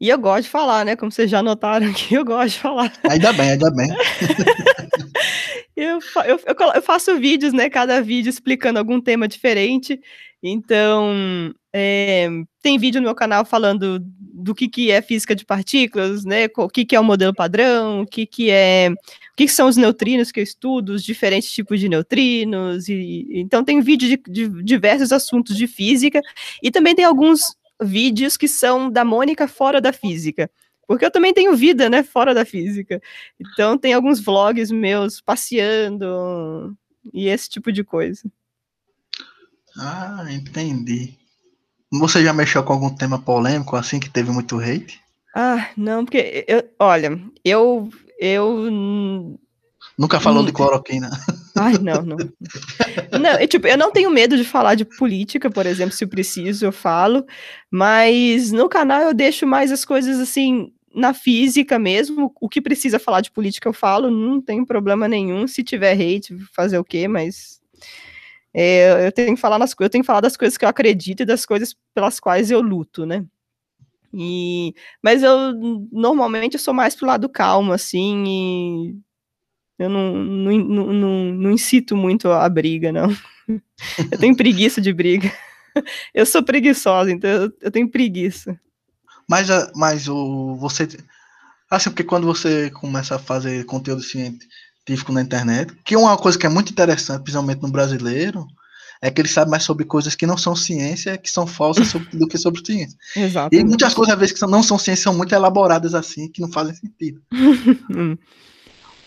E eu gosto de falar, né? Como vocês já notaram aqui, eu gosto de falar. Ainda bem, ainda bem. eu, eu, eu, faço vídeos, né? Cada vídeo explicando algum tema diferente. Então, é, tem vídeo no meu canal falando do que, que é física de partículas, né? O que, que é o modelo padrão, o que, que é. O que, que são os neutrinos que eu estudo, os diferentes tipos de neutrinos. E, então, tem vídeo de, de diversos assuntos de física. E também tem alguns vídeos que são da Mônica fora da física. Porque eu também tenho vida, né, fora da física. Então tem alguns vlogs meus passeando e esse tipo de coisa. Ah, entendi. Você já mexeu com algum tema polêmico assim que teve muito hate? Ah, não, porque eu, olha, eu eu Nunca falou hum. de cloroquina. Ai, não, não. Não, eu, tipo, eu não tenho medo de falar de política, por exemplo, se eu preciso, eu falo, mas no canal eu deixo mais as coisas assim, na física mesmo, o que precisa falar de política eu falo, não tem problema nenhum, se tiver hate, fazer o quê, mas é, eu tenho que falar nas eu tenho que falar das coisas que eu acredito e das coisas pelas quais eu luto, né? E, mas eu normalmente eu sou mais pro lado calmo, assim, e eu não, não, não, não, incito muito a briga, não. Eu tenho preguiça de briga. Eu sou preguiçosa, então eu, eu tenho preguiça. Mas, mas o, você. Assim, porque quando você começa a fazer conteúdo científico na internet, que é uma coisa que é muito interessante, principalmente no brasileiro, é que ele sabe mais sobre coisas que não são ciência, que são falsas do que sobre ciência. Exato. E muitas coisas, às vezes, que não são ciência, são muito elaboradas assim, que não fazem sentido.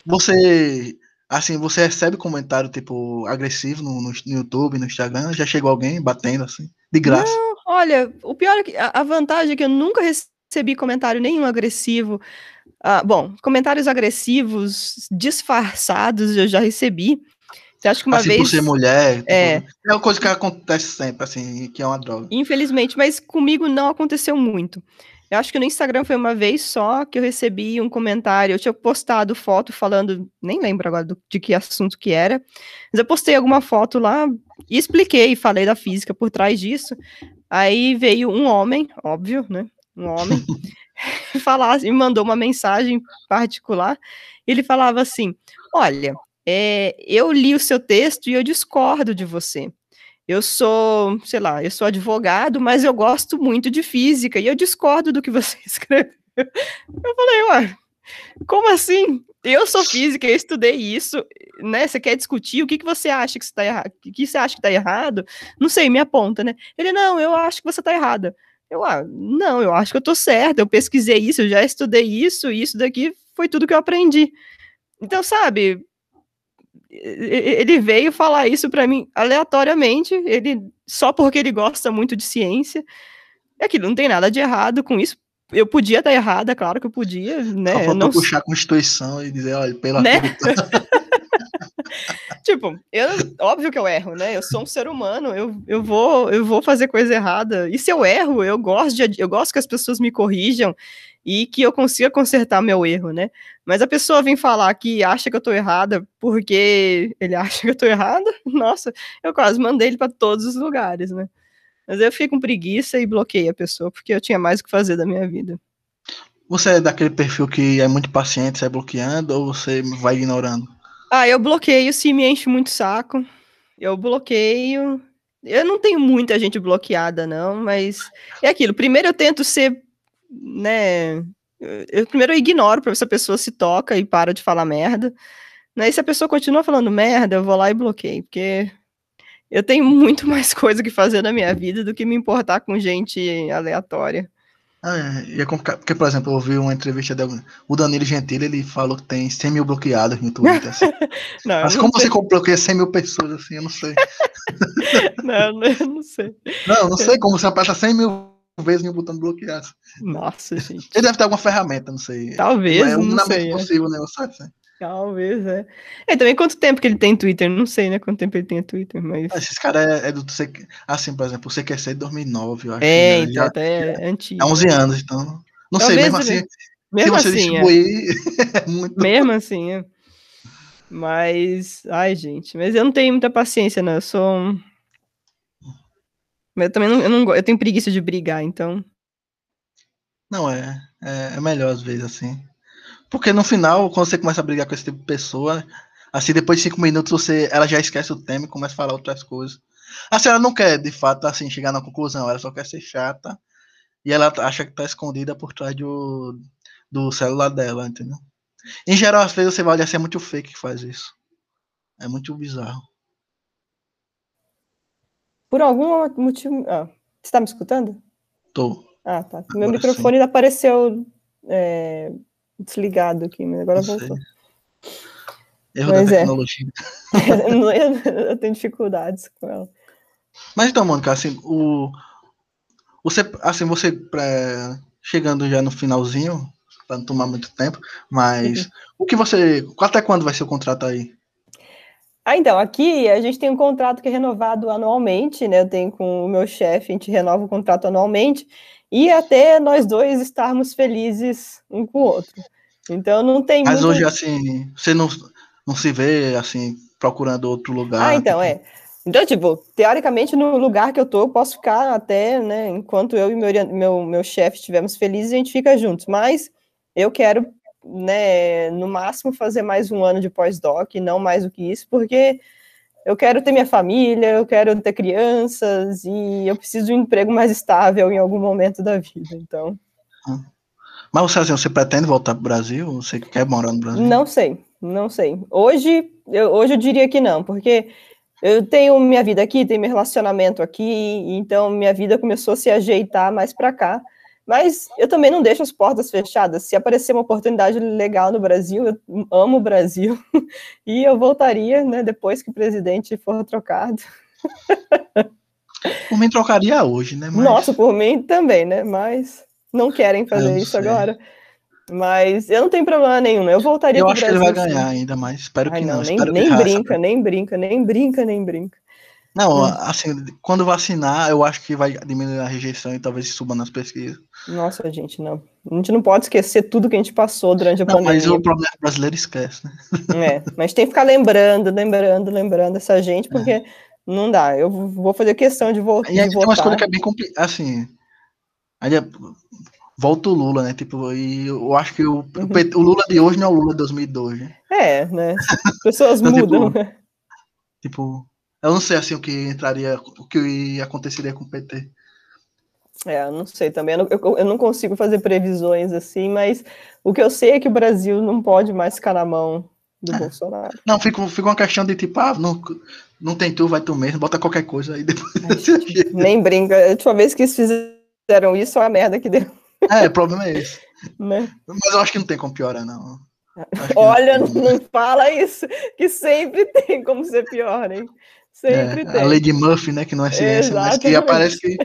Você, assim, você recebe comentário, tipo, agressivo no, no, no, YouTube, no Instagram? Já chegou alguém batendo, assim, de graça? Não, olha, o pior é que a, a vantagem é que eu nunca recebi comentário nenhum agressivo. Ah, bom, comentários agressivos disfarçados eu já recebi. Você acha que uma assim, vez. Por ser mulher. Tipo, é. é uma coisa que acontece sempre, assim, que é uma droga. Infelizmente, mas comigo não aconteceu muito. Eu acho que no Instagram foi uma vez só que eu recebi um comentário. Eu tinha postado foto falando, nem lembro agora do, de que assunto que era, mas eu postei alguma foto lá e expliquei, falei da física por trás disso. Aí veio um homem, óbvio, né? Um homem, falar, me mandou uma mensagem particular. Ele falava assim: Olha, é, eu li o seu texto e eu discordo de você eu sou, sei lá, eu sou advogado, mas eu gosto muito de física e eu discordo do que você escreveu. Eu falei, ué, como assim? Eu sou física, eu estudei isso, né? Você quer discutir o que, que você acha que está errado? O que você acha que está errado? Não sei, me aponta, né? Ele, não, eu acho que você está errada. Eu, ah, não, eu acho que eu estou certa, eu pesquisei isso, eu já estudei isso, isso daqui foi tudo que eu aprendi. Então, sabe, ele veio falar isso para mim aleatoriamente, ele só porque ele gosta muito de ciência. É aquilo, não tem nada de errado com isso. Eu podia estar errada, claro que eu podia, né? Só não puxar a Constituição e dizer, olha, pela né? tipo, eu, óbvio que eu erro, né? Eu sou um ser humano, eu, eu, vou, eu vou fazer coisa errada. E se eu erro, eu gosto, de, eu gosto que as pessoas me corrijam e que eu consiga consertar meu erro, né? Mas a pessoa vem falar que acha que eu tô errada porque ele acha que eu tô errada, nossa, eu quase mandei ele para todos os lugares, né? Mas eu fiquei com preguiça e bloqueei a pessoa, porque eu tinha mais o que fazer da minha vida. Você é daquele perfil que é muito paciente, sai bloqueando, ou você vai ignorando? Ah, eu bloqueio se me enche muito saco. Eu bloqueio. Eu não tenho muita gente bloqueada, não, mas é aquilo. Primeiro eu tento ser né? Eu, primeiro eu ignoro para ver se a pessoa se toca e para de falar merda. Né? E se a pessoa continua falando merda, eu vou lá e bloqueio, porque eu tenho muito mais coisa que fazer na minha vida do que me importar com gente aleatória. Ah, é, é porque, por exemplo, eu ouvi uma entrevista do Danilo Gentili, ele falou que tem 100 mil bloqueados no Twitter. Assim. não, Mas como sei. você bloqueia 100 mil pessoas assim, eu não sei. não, eu não sei. Não, eu não sei como você aperta 100 mil vezes em um botão bloquear. Nossa, gente. Ele deve ter alguma ferramenta, não sei. Talvez, não, é não sei. É. possível, né? Sabe, Talvez, é. É, também quanto tempo que ele tem Twitter? Não sei, né? Quanto tempo ele tem Twitter, mas... Ah, esses caras é, é, do... Assim, por exemplo, o CQC é de 2009, eu acho. É, então, já, até é, antigo. Há 11 anos, então... Não sei, mesmo assim... Mesmo se você assim, distribuir... É. muito... Mesmo assim, é. Mas... Ai, gente. Mas eu não tenho muita paciência, né? Eu sou um mas eu também não, eu não eu tenho preguiça de brigar, então. Não, é, é, é melhor às vezes assim. Porque no final, quando você começa a brigar com esse tipo de pessoa, assim, depois de cinco minutos, você, ela já esquece o tema e começa a falar outras coisas. Assim, ela não quer, de fato, assim, chegar na conclusão, ela só quer ser chata e ela acha que tá escondida por trás do, do celular dela, entendeu? Em geral, às vezes você vai olhar assim, é muito fake que faz isso. É muito bizarro. Por algum motivo. Ah, você está me escutando? Tô. Ah, tá. Agora Meu microfone sim. apareceu é, desligado aqui, mas agora Não voltou. Erro mas da é. tecnologia. É. eu tenho dificuldades com ela. Mas então, Mônica, assim, o. Você, assim, você chegando já no finalzinho, para não tomar muito tempo, mas uhum. o que você. Até quando vai ser o contrato aí? Ah, então, aqui a gente tem um contrato que é renovado anualmente, né? Eu tenho com o meu chefe, a gente renova o contrato anualmente, e até nós dois estarmos felizes um com o outro. Então não tem. Mas muito... hoje, assim, você não, não se vê assim, procurando outro lugar. Ah, então, tipo... é. Então, tipo, teoricamente, no lugar que eu tô, eu posso ficar até, né, enquanto eu e meu, meu, meu chefe estivermos felizes, a gente fica juntos. Mas eu quero né, no máximo fazer mais um ano de pós-doc, não mais do que isso, porque eu quero ter minha família, eu quero ter crianças e eu preciso de um emprego mais estável em algum momento da vida, então. Mas você, assim, você pretende voltar para o Brasil? Você quer morar no Brasil? Não sei, não sei. Hoje eu, hoje eu diria que não, porque eu tenho minha vida aqui, tenho meu relacionamento aqui, então minha vida começou a se ajeitar mais para cá. Mas eu também não deixo as portas fechadas. Se aparecer uma oportunidade legal no Brasil, eu amo o Brasil. E eu voltaria, né, depois que o presidente for trocado. Por mim trocaria hoje, né? Mas... Nossa, por mim também, né? Mas não querem fazer isso sei. agora. Mas eu não tenho problema nenhum, né? Eu voltaria Eu acho Brasil, que ele vai ganhar ainda, mas espero Ai, que não. não. Nem, nem brinca, nem brinca, nem brinca, nem brinca. Não, hum. assim, quando vacinar, eu acho que vai diminuir a rejeição e talvez suba nas pesquisas. Nossa, gente, não. A gente não pode esquecer tudo que a gente passou durante a não, pandemia. Mas o problema é brasileiro esquece, né? É, mas tem que ficar lembrando, lembrando, lembrando essa gente, porque é. não dá. Eu vou fazer questão de, vo e aí tem umas coisas que é bem complicado, assim. Aí é, volta o Lula, né? Tipo, e eu acho que o, uhum. o, Lula de hoje não é o Lula de 2002, né? É, né? As pessoas então, mudam. Tipo, tipo eu não sei assim o que entraria, o que aconteceria com o PT. É, eu não sei também. Eu não, eu, eu não, consigo fazer previsões assim, mas o que eu sei é que o Brasil não pode mais ficar na mão do é. Bolsonaro. Não, fica, fica uma questão de tipo, ah, não, não tem tu, vai tu mesmo, bota qualquer coisa aí depois. Gente, nem brinca. A última vez que eles fizeram isso, é a merda que deu. É, o problema é esse. Né? Mas eu acho que não tem como piorar, não. Olha, não, não fala isso, que sempre tem como ser pior, hein? Sempre é, tem. A lei de Murphy, né? Que não é ciência, Exatamente. mas que parece que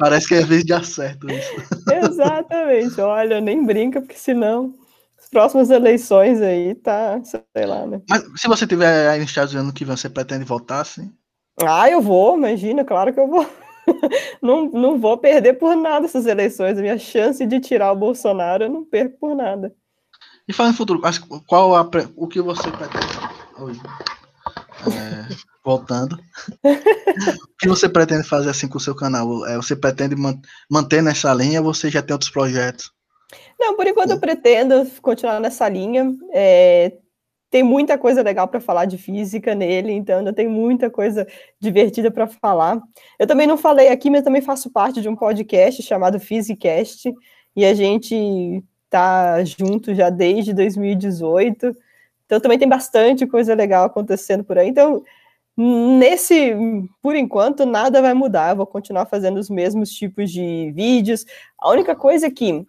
parece que às vezes dá certo isso. Exatamente. Olha, nem brinca, porque senão as próximas eleições aí tá, sei lá, né? Mas se você tiver aí nos Estados Unidos que você pretende voltar, sim? Ah, eu vou, imagina, claro que eu vou. não, não vou perder por nada essas eleições. A minha chance de tirar o Bolsonaro eu não perco por nada. E falando em futuro, qual a, o que você pretende? É, voltando. o que você pretende fazer assim com o seu canal? É, você pretende man manter nessa linha ou você já tem outros projetos? Não, por enquanto eu pretendo continuar nessa linha. É, tem muita coisa legal para falar de física nele, então ainda tem muita coisa divertida para falar. Eu também não falei aqui, mas também faço parte de um podcast chamado Physicast, e a gente tá junto já desde 2018. Então também tem bastante coisa legal acontecendo por aí. Então, nesse, por enquanto, nada vai mudar. Eu vou continuar fazendo os mesmos tipos de vídeos. A única coisa é que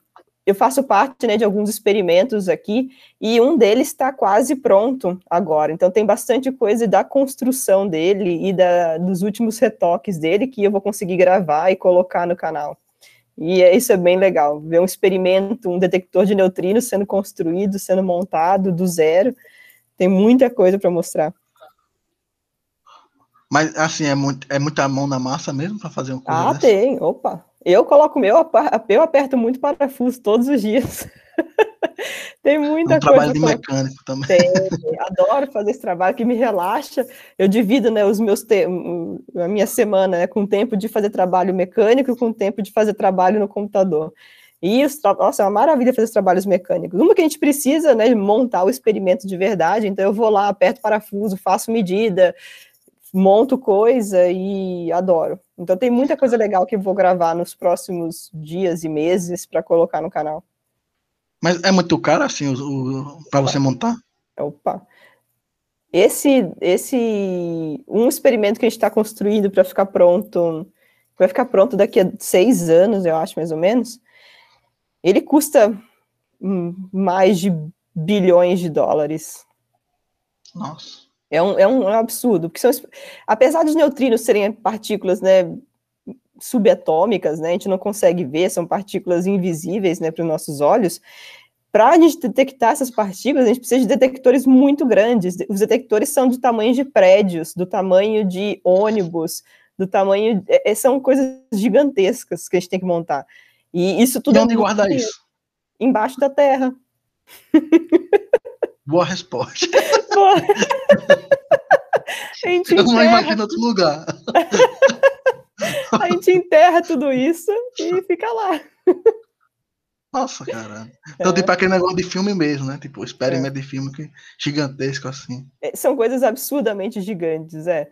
eu faço parte né, de alguns experimentos aqui, e um deles está quase pronto agora. Então tem bastante coisa da construção dele e da, dos últimos retoques dele que eu vou conseguir gravar e colocar no canal. E é, isso é bem legal, ver um experimento, um detector de neutrinos sendo construído, sendo montado do zero. Tem muita coisa para mostrar. Mas assim, é, muito, é muita mão na massa mesmo para fazer um coisa Ah, dessa? tem, opa. Eu coloco meu, eu aperto muito parafuso todos os dias. Tem muita é um coisa. Trabalho de mecânico também. Tem, adoro fazer esse trabalho que me relaxa. Eu divido, né, os meus te... a minha semana, né, com tempo de fazer trabalho mecânico e com tempo de fazer trabalho no computador. E isso, nossa, é uma maravilha fazer os trabalhos mecânicos. Uma que a gente precisa, né, montar o experimento de verdade. Então eu vou lá, aperto parafuso, faço medida, monto coisa e adoro. Então tem muita coisa legal que eu vou gravar nos próximos dias e meses para colocar no canal. Mas é muito caro assim para você montar? Opa. Esse esse um experimento que a gente está construindo para ficar pronto, vai ficar pronto daqui a seis anos, eu acho mais ou menos. Ele custa mais de bilhões de dólares. Nossa. É um, é um, é um absurdo, porque são, apesar de neutrinos serem partículas, né, subatômicas, né, a gente não consegue ver, são partículas invisíveis, né, para os nossos olhos, para a gente detectar essas partículas, a gente precisa de detectores muito grandes, os detectores são do tamanho de prédios, do tamanho de ônibus, do tamanho, é, é são coisas gigantescas que a gente tem que montar, e isso tudo... E onde é guardar isso? Embaixo da terra. Boa resposta. Boa. A gente Eu não imagino outro lugar. A gente enterra tudo isso e fica lá. Nossa, cara. Então, é. tipo, aquele negócio de filme mesmo, né? Tipo, experimento é. de filme que, gigantesco assim. É, são coisas absurdamente gigantes, é.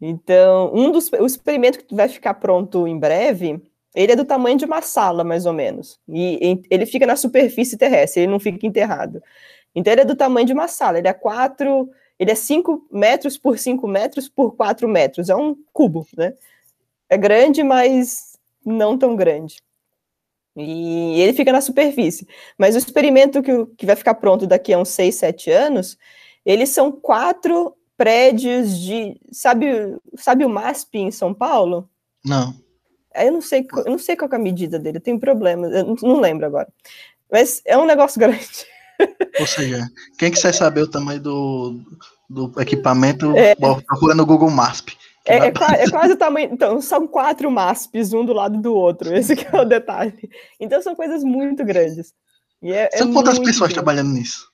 Então, um dos o experimento que vai ficar pronto em breve, ele é do tamanho de uma sala, mais ou menos. E ele fica na superfície terrestre, ele não fica enterrado. Então ele é do tamanho de uma sala, ele é 4, ele é 5 metros por 5 metros por 4 metros, é um cubo, né? É grande, mas não tão grande. E ele fica na superfície. Mas o experimento que, que vai ficar pronto daqui a uns 6, 7 anos, eles são quatro prédios de. Sabe, sabe o MASP em São Paulo? Não. Eu não sei, eu não sei qual é a medida dele, tem problema, eu não lembro agora. Mas é um negócio grande. Ou seja, quem quiser saber o tamanho do, do equipamento, é. procura no Google Maps. É, é, é, quase o tamanho. Então, são quatro MASPs, um do lado do outro. Esse é o detalhe. Então, são coisas muito grandes. E é, são é quantas pessoas grande. trabalhando nisso?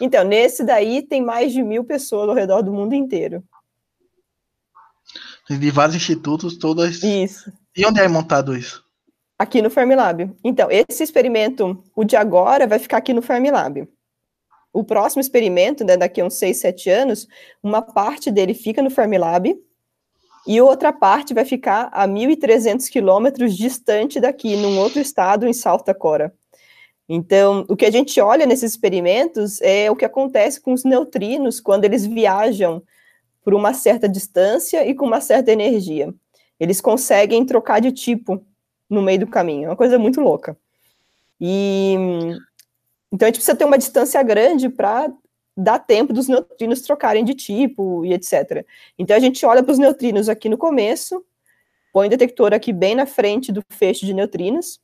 Então, nesse daí tem mais de mil pessoas ao redor do mundo inteiro. De vários institutos, todas. Isso. E onde é montado isso? aqui no Fermilab. Então, esse experimento, o de agora, vai ficar aqui no Fermilab. O próximo experimento, né, daqui a uns 6, 7 anos, uma parte dele fica no Fermilab e outra parte vai ficar a 1.300 quilômetros distante daqui, num outro estado, em South Dakota. Então, o que a gente olha nesses experimentos é o que acontece com os neutrinos quando eles viajam por uma certa distância e com uma certa energia. Eles conseguem trocar de tipo no meio do caminho. É uma coisa muito louca. E Então a gente precisa ter uma distância grande para dar tempo dos neutrinos trocarem de tipo e etc. Então a gente olha para os neutrinos aqui no começo, põe o detector aqui bem na frente do feixe de neutrinos,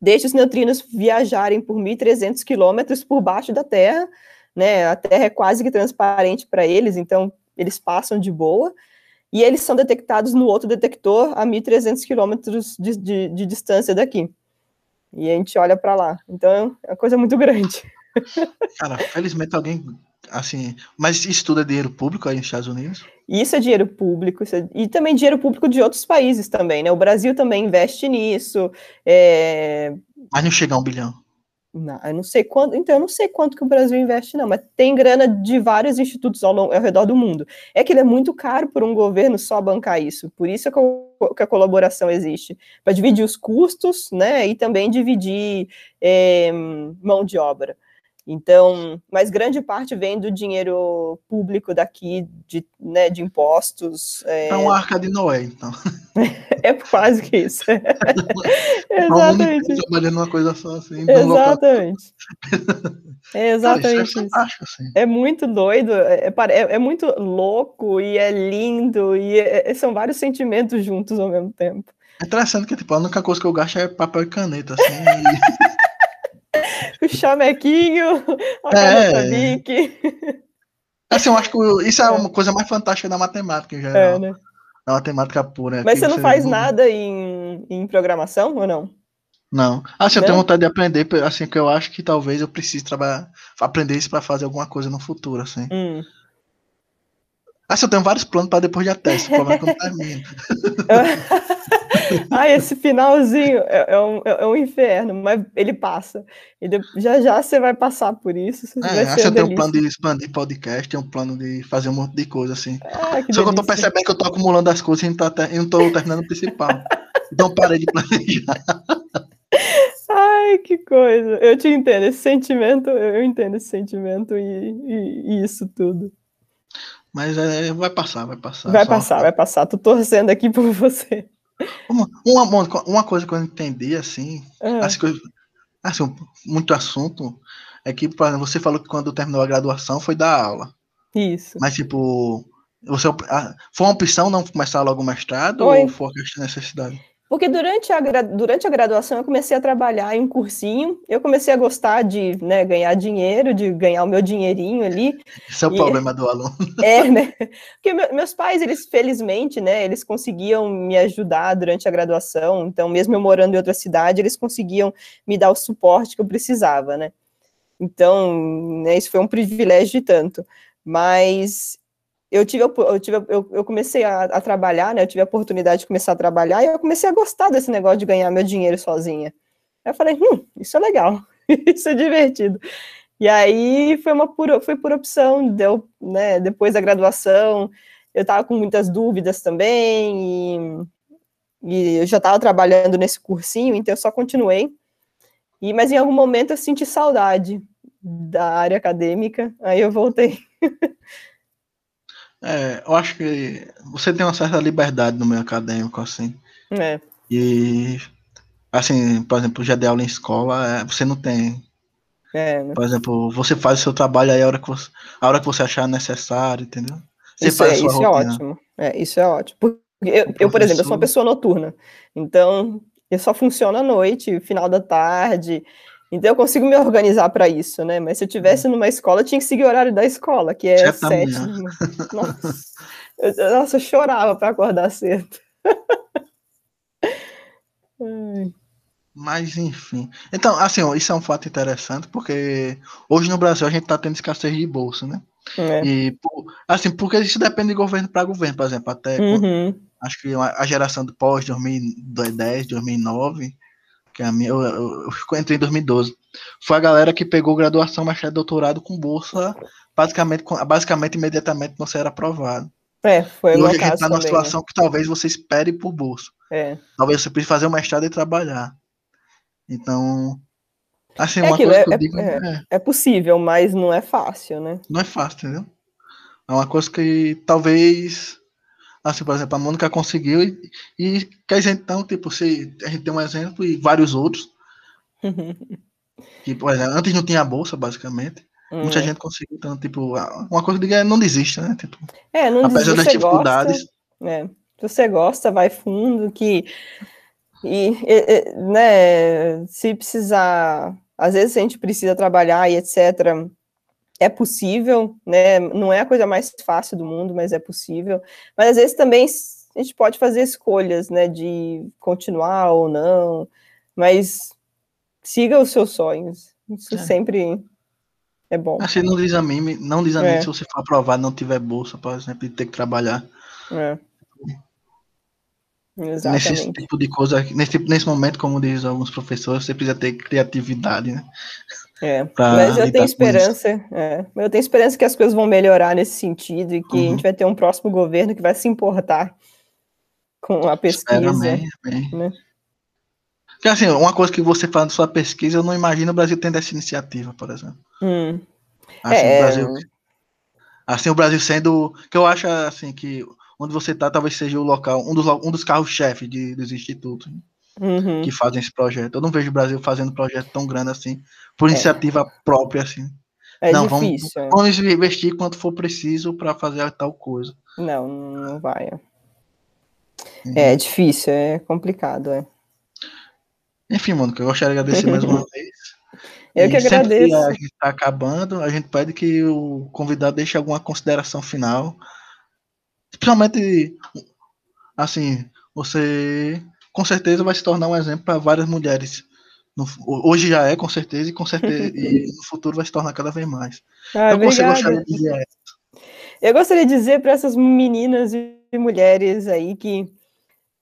deixa os neutrinos viajarem por 1.300 quilômetros por baixo da Terra, né? A Terra é quase que transparente para eles, então eles passam de boa, e eles são detectados no outro detector a 1.300 quilômetros de, de, de distância daqui. E a gente olha para lá. Então é uma coisa muito grande. Cara, felizmente alguém assim, mas isso tudo é dinheiro público aí nos Estados Unidos? Isso é dinheiro público, é, e também dinheiro público de outros países também, né? O Brasil também investe nisso. É... Mas não chega a um bilhão. Não, eu não sei quanto, então eu não sei quanto que o Brasil investe, não, mas tem grana de vários institutos ao, ao redor do mundo. É que ele é muito caro para um governo só bancar isso, por isso que a colaboração existe, para dividir os custos, né, e também dividir é, mão de obra. Então, mas grande parte vem do dinheiro público daqui, de, né, de impostos. É, é uma arca de Noé, então. é quase que isso. exatamente. trabalhando numa coisa só assim. Exatamente. É exatamente Cara, isso. É, isso. Assim. é muito doido, é, é, é, muito louco e é lindo, e é, são vários sentimentos juntos ao mesmo tempo. É interessante que tipo, a única coisa que eu gasto é papel e caneta, assim. e o chamequinho, a é. Assim, eu acho que isso é, é uma coisa mais fantástica da matemática em geral. É, né? Da matemática pura. Mas você não faz não... nada em, em programação ou não? Não. Assim, não? eu tenho vontade de aprender, assim, que eu acho que talvez eu precise trabalhar, aprender isso para fazer alguma coisa no futuro, assim. Hum. Assim, eu tenho vários planos para depois de até, o problema é ah, esse finalzinho é, é, um, é, um, inferno, mas ele passa. Já já você vai passar por isso. É, acho que eu tenho um plano de expandir podcast, tenho um plano de fazer um monte de coisa assim. Ah, Só que eu tô percebendo que eu tô acumulando as coisas e não, tá, não tô terminando o principal. então parei de planejar. Ai, que coisa. Eu te entendo, esse sentimento, eu entendo esse sentimento e, e, e isso tudo. Mas é, vai passar, vai passar. Vai passar, vai passar. Tô torcendo aqui por você. Uma, uma, uma coisa que eu entendi, assim, é. assim, assim, muito assunto, é que, por exemplo, você falou que quando terminou a graduação foi dar aula. Isso. Mas, tipo, você, foi uma opção não começar logo o mestrado foi. ou foi questão de necessidade? Porque durante a, durante a graduação eu comecei a trabalhar em um cursinho, eu comecei a gostar de né, ganhar dinheiro, de ganhar o meu dinheirinho ali. Esse é o e, problema do aluno. É, né? Porque meus pais, eles felizmente, né, eles conseguiam me ajudar durante a graduação, então mesmo eu morando em outra cidade, eles conseguiam me dar o suporte que eu precisava, né? Então, né, isso foi um privilégio de tanto. Mas eu tive, eu, tive, eu, eu comecei a, a, trabalhar, né? Eu tive a oportunidade de começar a trabalhar e eu comecei a gostar desse negócio de ganhar meu dinheiro sozinha. Aí eu falei, hum, isso é legal, isso é divertido. E aí foi uma pura, foi por opção, deu, né? Depois da graduação, eu estava com muitas dúvidas também e, e eu já estava trabalhando nesse cursinho, então eu só continuei. E mas em algum momento eu senti saudade da área acadêmica, aí eu voltei. É, eu acho que você tem uma certa liberdade no meio acadêmico, assim. É. E, assim, por exemplo, já dei aula em escola, é, você não tem. É, né? Por exemplo, você faz o seu trabalho aí a hora que você, a hora que você achar necessário, entendeu? Você isso, é, isso é ótimo. É, isso é ótimo. Porque eu, eu, por exemplo, eu sou uma pessoa noturna. Então, eu só funciono à noite, final da tarde. Então eu consigo me organizar para isso, né? Mas se eu tivesse numa escola, eu tinha que seguir o horário da escola, que é sete. Nossa, eu, nossa, eu chorava para acordar cedo. Mas enfim. Então, assim, ó, isso é um fato interessante, porque hoje no Brasil a gente está tendo escassez de bolsa, né? É. E assim, porque isso depende de governo para governo, por exemplo, até uhum. acho que a geração do pós 2010, 2009 que a minha, eu, eu, eu entrei em 2012. Foi a galera que pegou graduação, mestrado doutorado com bolsa, basicamente, basicamente imediatamente não ser aprovado. É, foi e hoje a gente está numa né? situação né? que talvez você espere por bolsa. É. Talvez você precise fazer o mestrado e trabalhar. Então, assim, é uma aquilo, coisa que eu é, digo é, é, é possível, mas não é fácil, né? Não é fácil, entendeu? É uma coisa que talvez Assim, por exemplo, a Mônica conseguiu e, e quer dizer, então, tipo, se a gente tem um exemplo e vários outros. Tipo, antes não tinha bolsa, basicamente. Hum. Muita gente conseguiu, então, tipo, uma coisa que é não desista, né? Tipo, é, não apesar das dificuldades. É. Se você gosta, vai fundo, que. E, e, né, se precisar. Às vezes a gente precisa trabalhar e etc é possível, né? Não é a coisa mais fácil do mundo, mas é possível. Mas às vezes também a gente pode fazer escolhas, né? De continuar ou não. Mas siga os seus sonhos. Isso é. sempre é bom. Assim, não desanime, não desanime é. se você for aprovado não tiver bolsa, por exemplo, e ter que trabalhar. É. Exatamente. Nesse tipo de coisa, nesse, nesse momento, como diz alguns professores, você precisa ter criatividade, né? É, mas eu tenho esperança, é, eu tenho esperança que as coisas vão melhorar nesse sentido e que uhum. a gente vai ter um próximo governo que vai se importar com a pesquisa. Bem. Né? Porque, assim, uma coisa que você faz na sua pesquisa, eu não imagino o Brasil tendo essa iniciativa, por exemplo. Hum. Assim, é... o Brasil, assim, o Brasil sendo. Que eu acho assim que onde você está talvez seja o local, um dos, um dos carros-chefe dos institutos uhum. que fazem esse projeto. Eu não vejo o Brasil fazendo projeto tão grande assim, por é. iniciativa é. própria, assim. É não, difícil. Vamos, é. vamos investir quanto for preciso para fazer tal coisa. Não, não vai. Uhum. É difícil, é complicado, é. Enfim, mano, que eu gostaria de agradecer mais uma vez. Eu que agradeço. Que a gente está acabando, a gente pede que o convidado deixe alguma consideração final Principalmente, assim, você com certeza vai se tornar um exemplo para várias mulheres. No, hoje já é, com certeza, e com certeza e no futuro vai se tornar cada vez mais. Ah, então, você gostaria de dizer Eu gostaria de dizer para essas meninas e mulheres aí que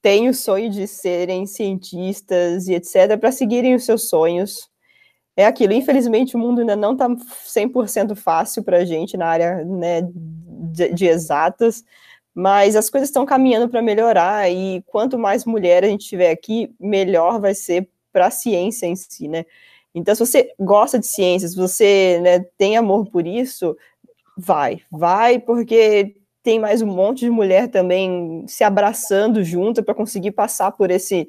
têm o sonho de serem cientistas e etc., para seguirem os seus sonhos. É aquilo, infelizmente o mundo ainda não está 100% fácil para a gente na área né, de, de exatas, mas as coisas estão caminhando para melhorar e quanto mais mulher a gente tiver aqui, melhor vai ser para a ciência em si, né? Então, se você gosta de ciências, se você né, tem amor por isso, vai, vai, porque tem mais um monte de mulher também se abraçando junto para conseguir passar por esse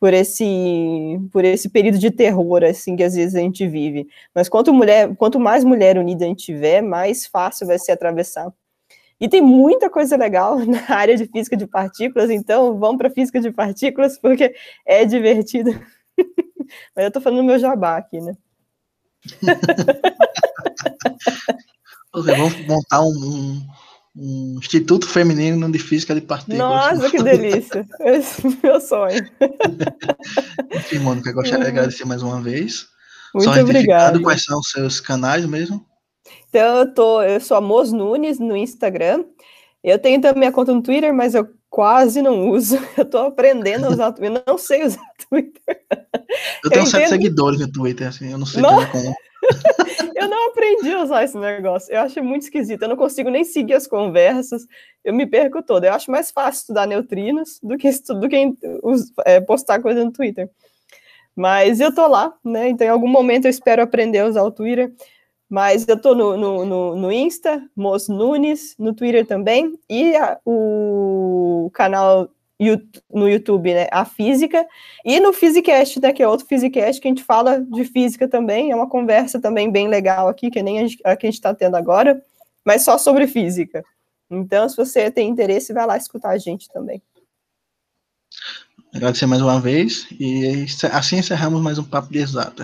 por esse por esse período de terror assim que às vezes a gente vive. Mas quanto mulher, quanto mais mulher unida a gente tiver, mais fácil vai ser atravessar e tem muita coisa legal na área de física de partículas, então vamos para física de partículas, porque é divertido. Mas eu estou falando do meu jabá aqui, né? vamos montar um, um, um, Instituto Feminino de Física de Partículas. Nossa, que delícia! Esse é meu sonho. Enfim, Mônica, gostaria de agradecer mais uma vez. Muito obrigado. Quais são os seus canais mesmo? Então, eu, tô, eu sou a Mos Nunes no Instagram. Eu tenho também a conta no Twitter, mas eu quase não uso. Eu tô aprendendo a usar o Twitter. Eu não sei usar o Twitter. Eu tenho eu sete seguidores no Twitter, assim, eu não sei não... como. eu não aprendi a usar esse negócio. Eu acho muito esquisito. Eu não consigo nem seguir as conversas. Eu me perco toda. Eu acho mais fácil estudar neutrinos do que, do que é, postar coisa no Twitter. Mas eu tô lá, né? Então, em algum momento eu espero aprender a usar o Twitter. Mas eu tô no, no, no, no Insta, Mos Nunes, no Twitter também, e a, o canal no YouTube, né, a física, e no Physicast, né, que é outro Physicast que a gente fala de física também, é uma conversa também bem legal aqui, que nem a, gente, a que a gente está tendo agora, mas só sobre física. Então, se você tem interesse, vai lá escutar a gente também. Agradecer mais uma vez, e assim encerramos mais um Papo de Exata.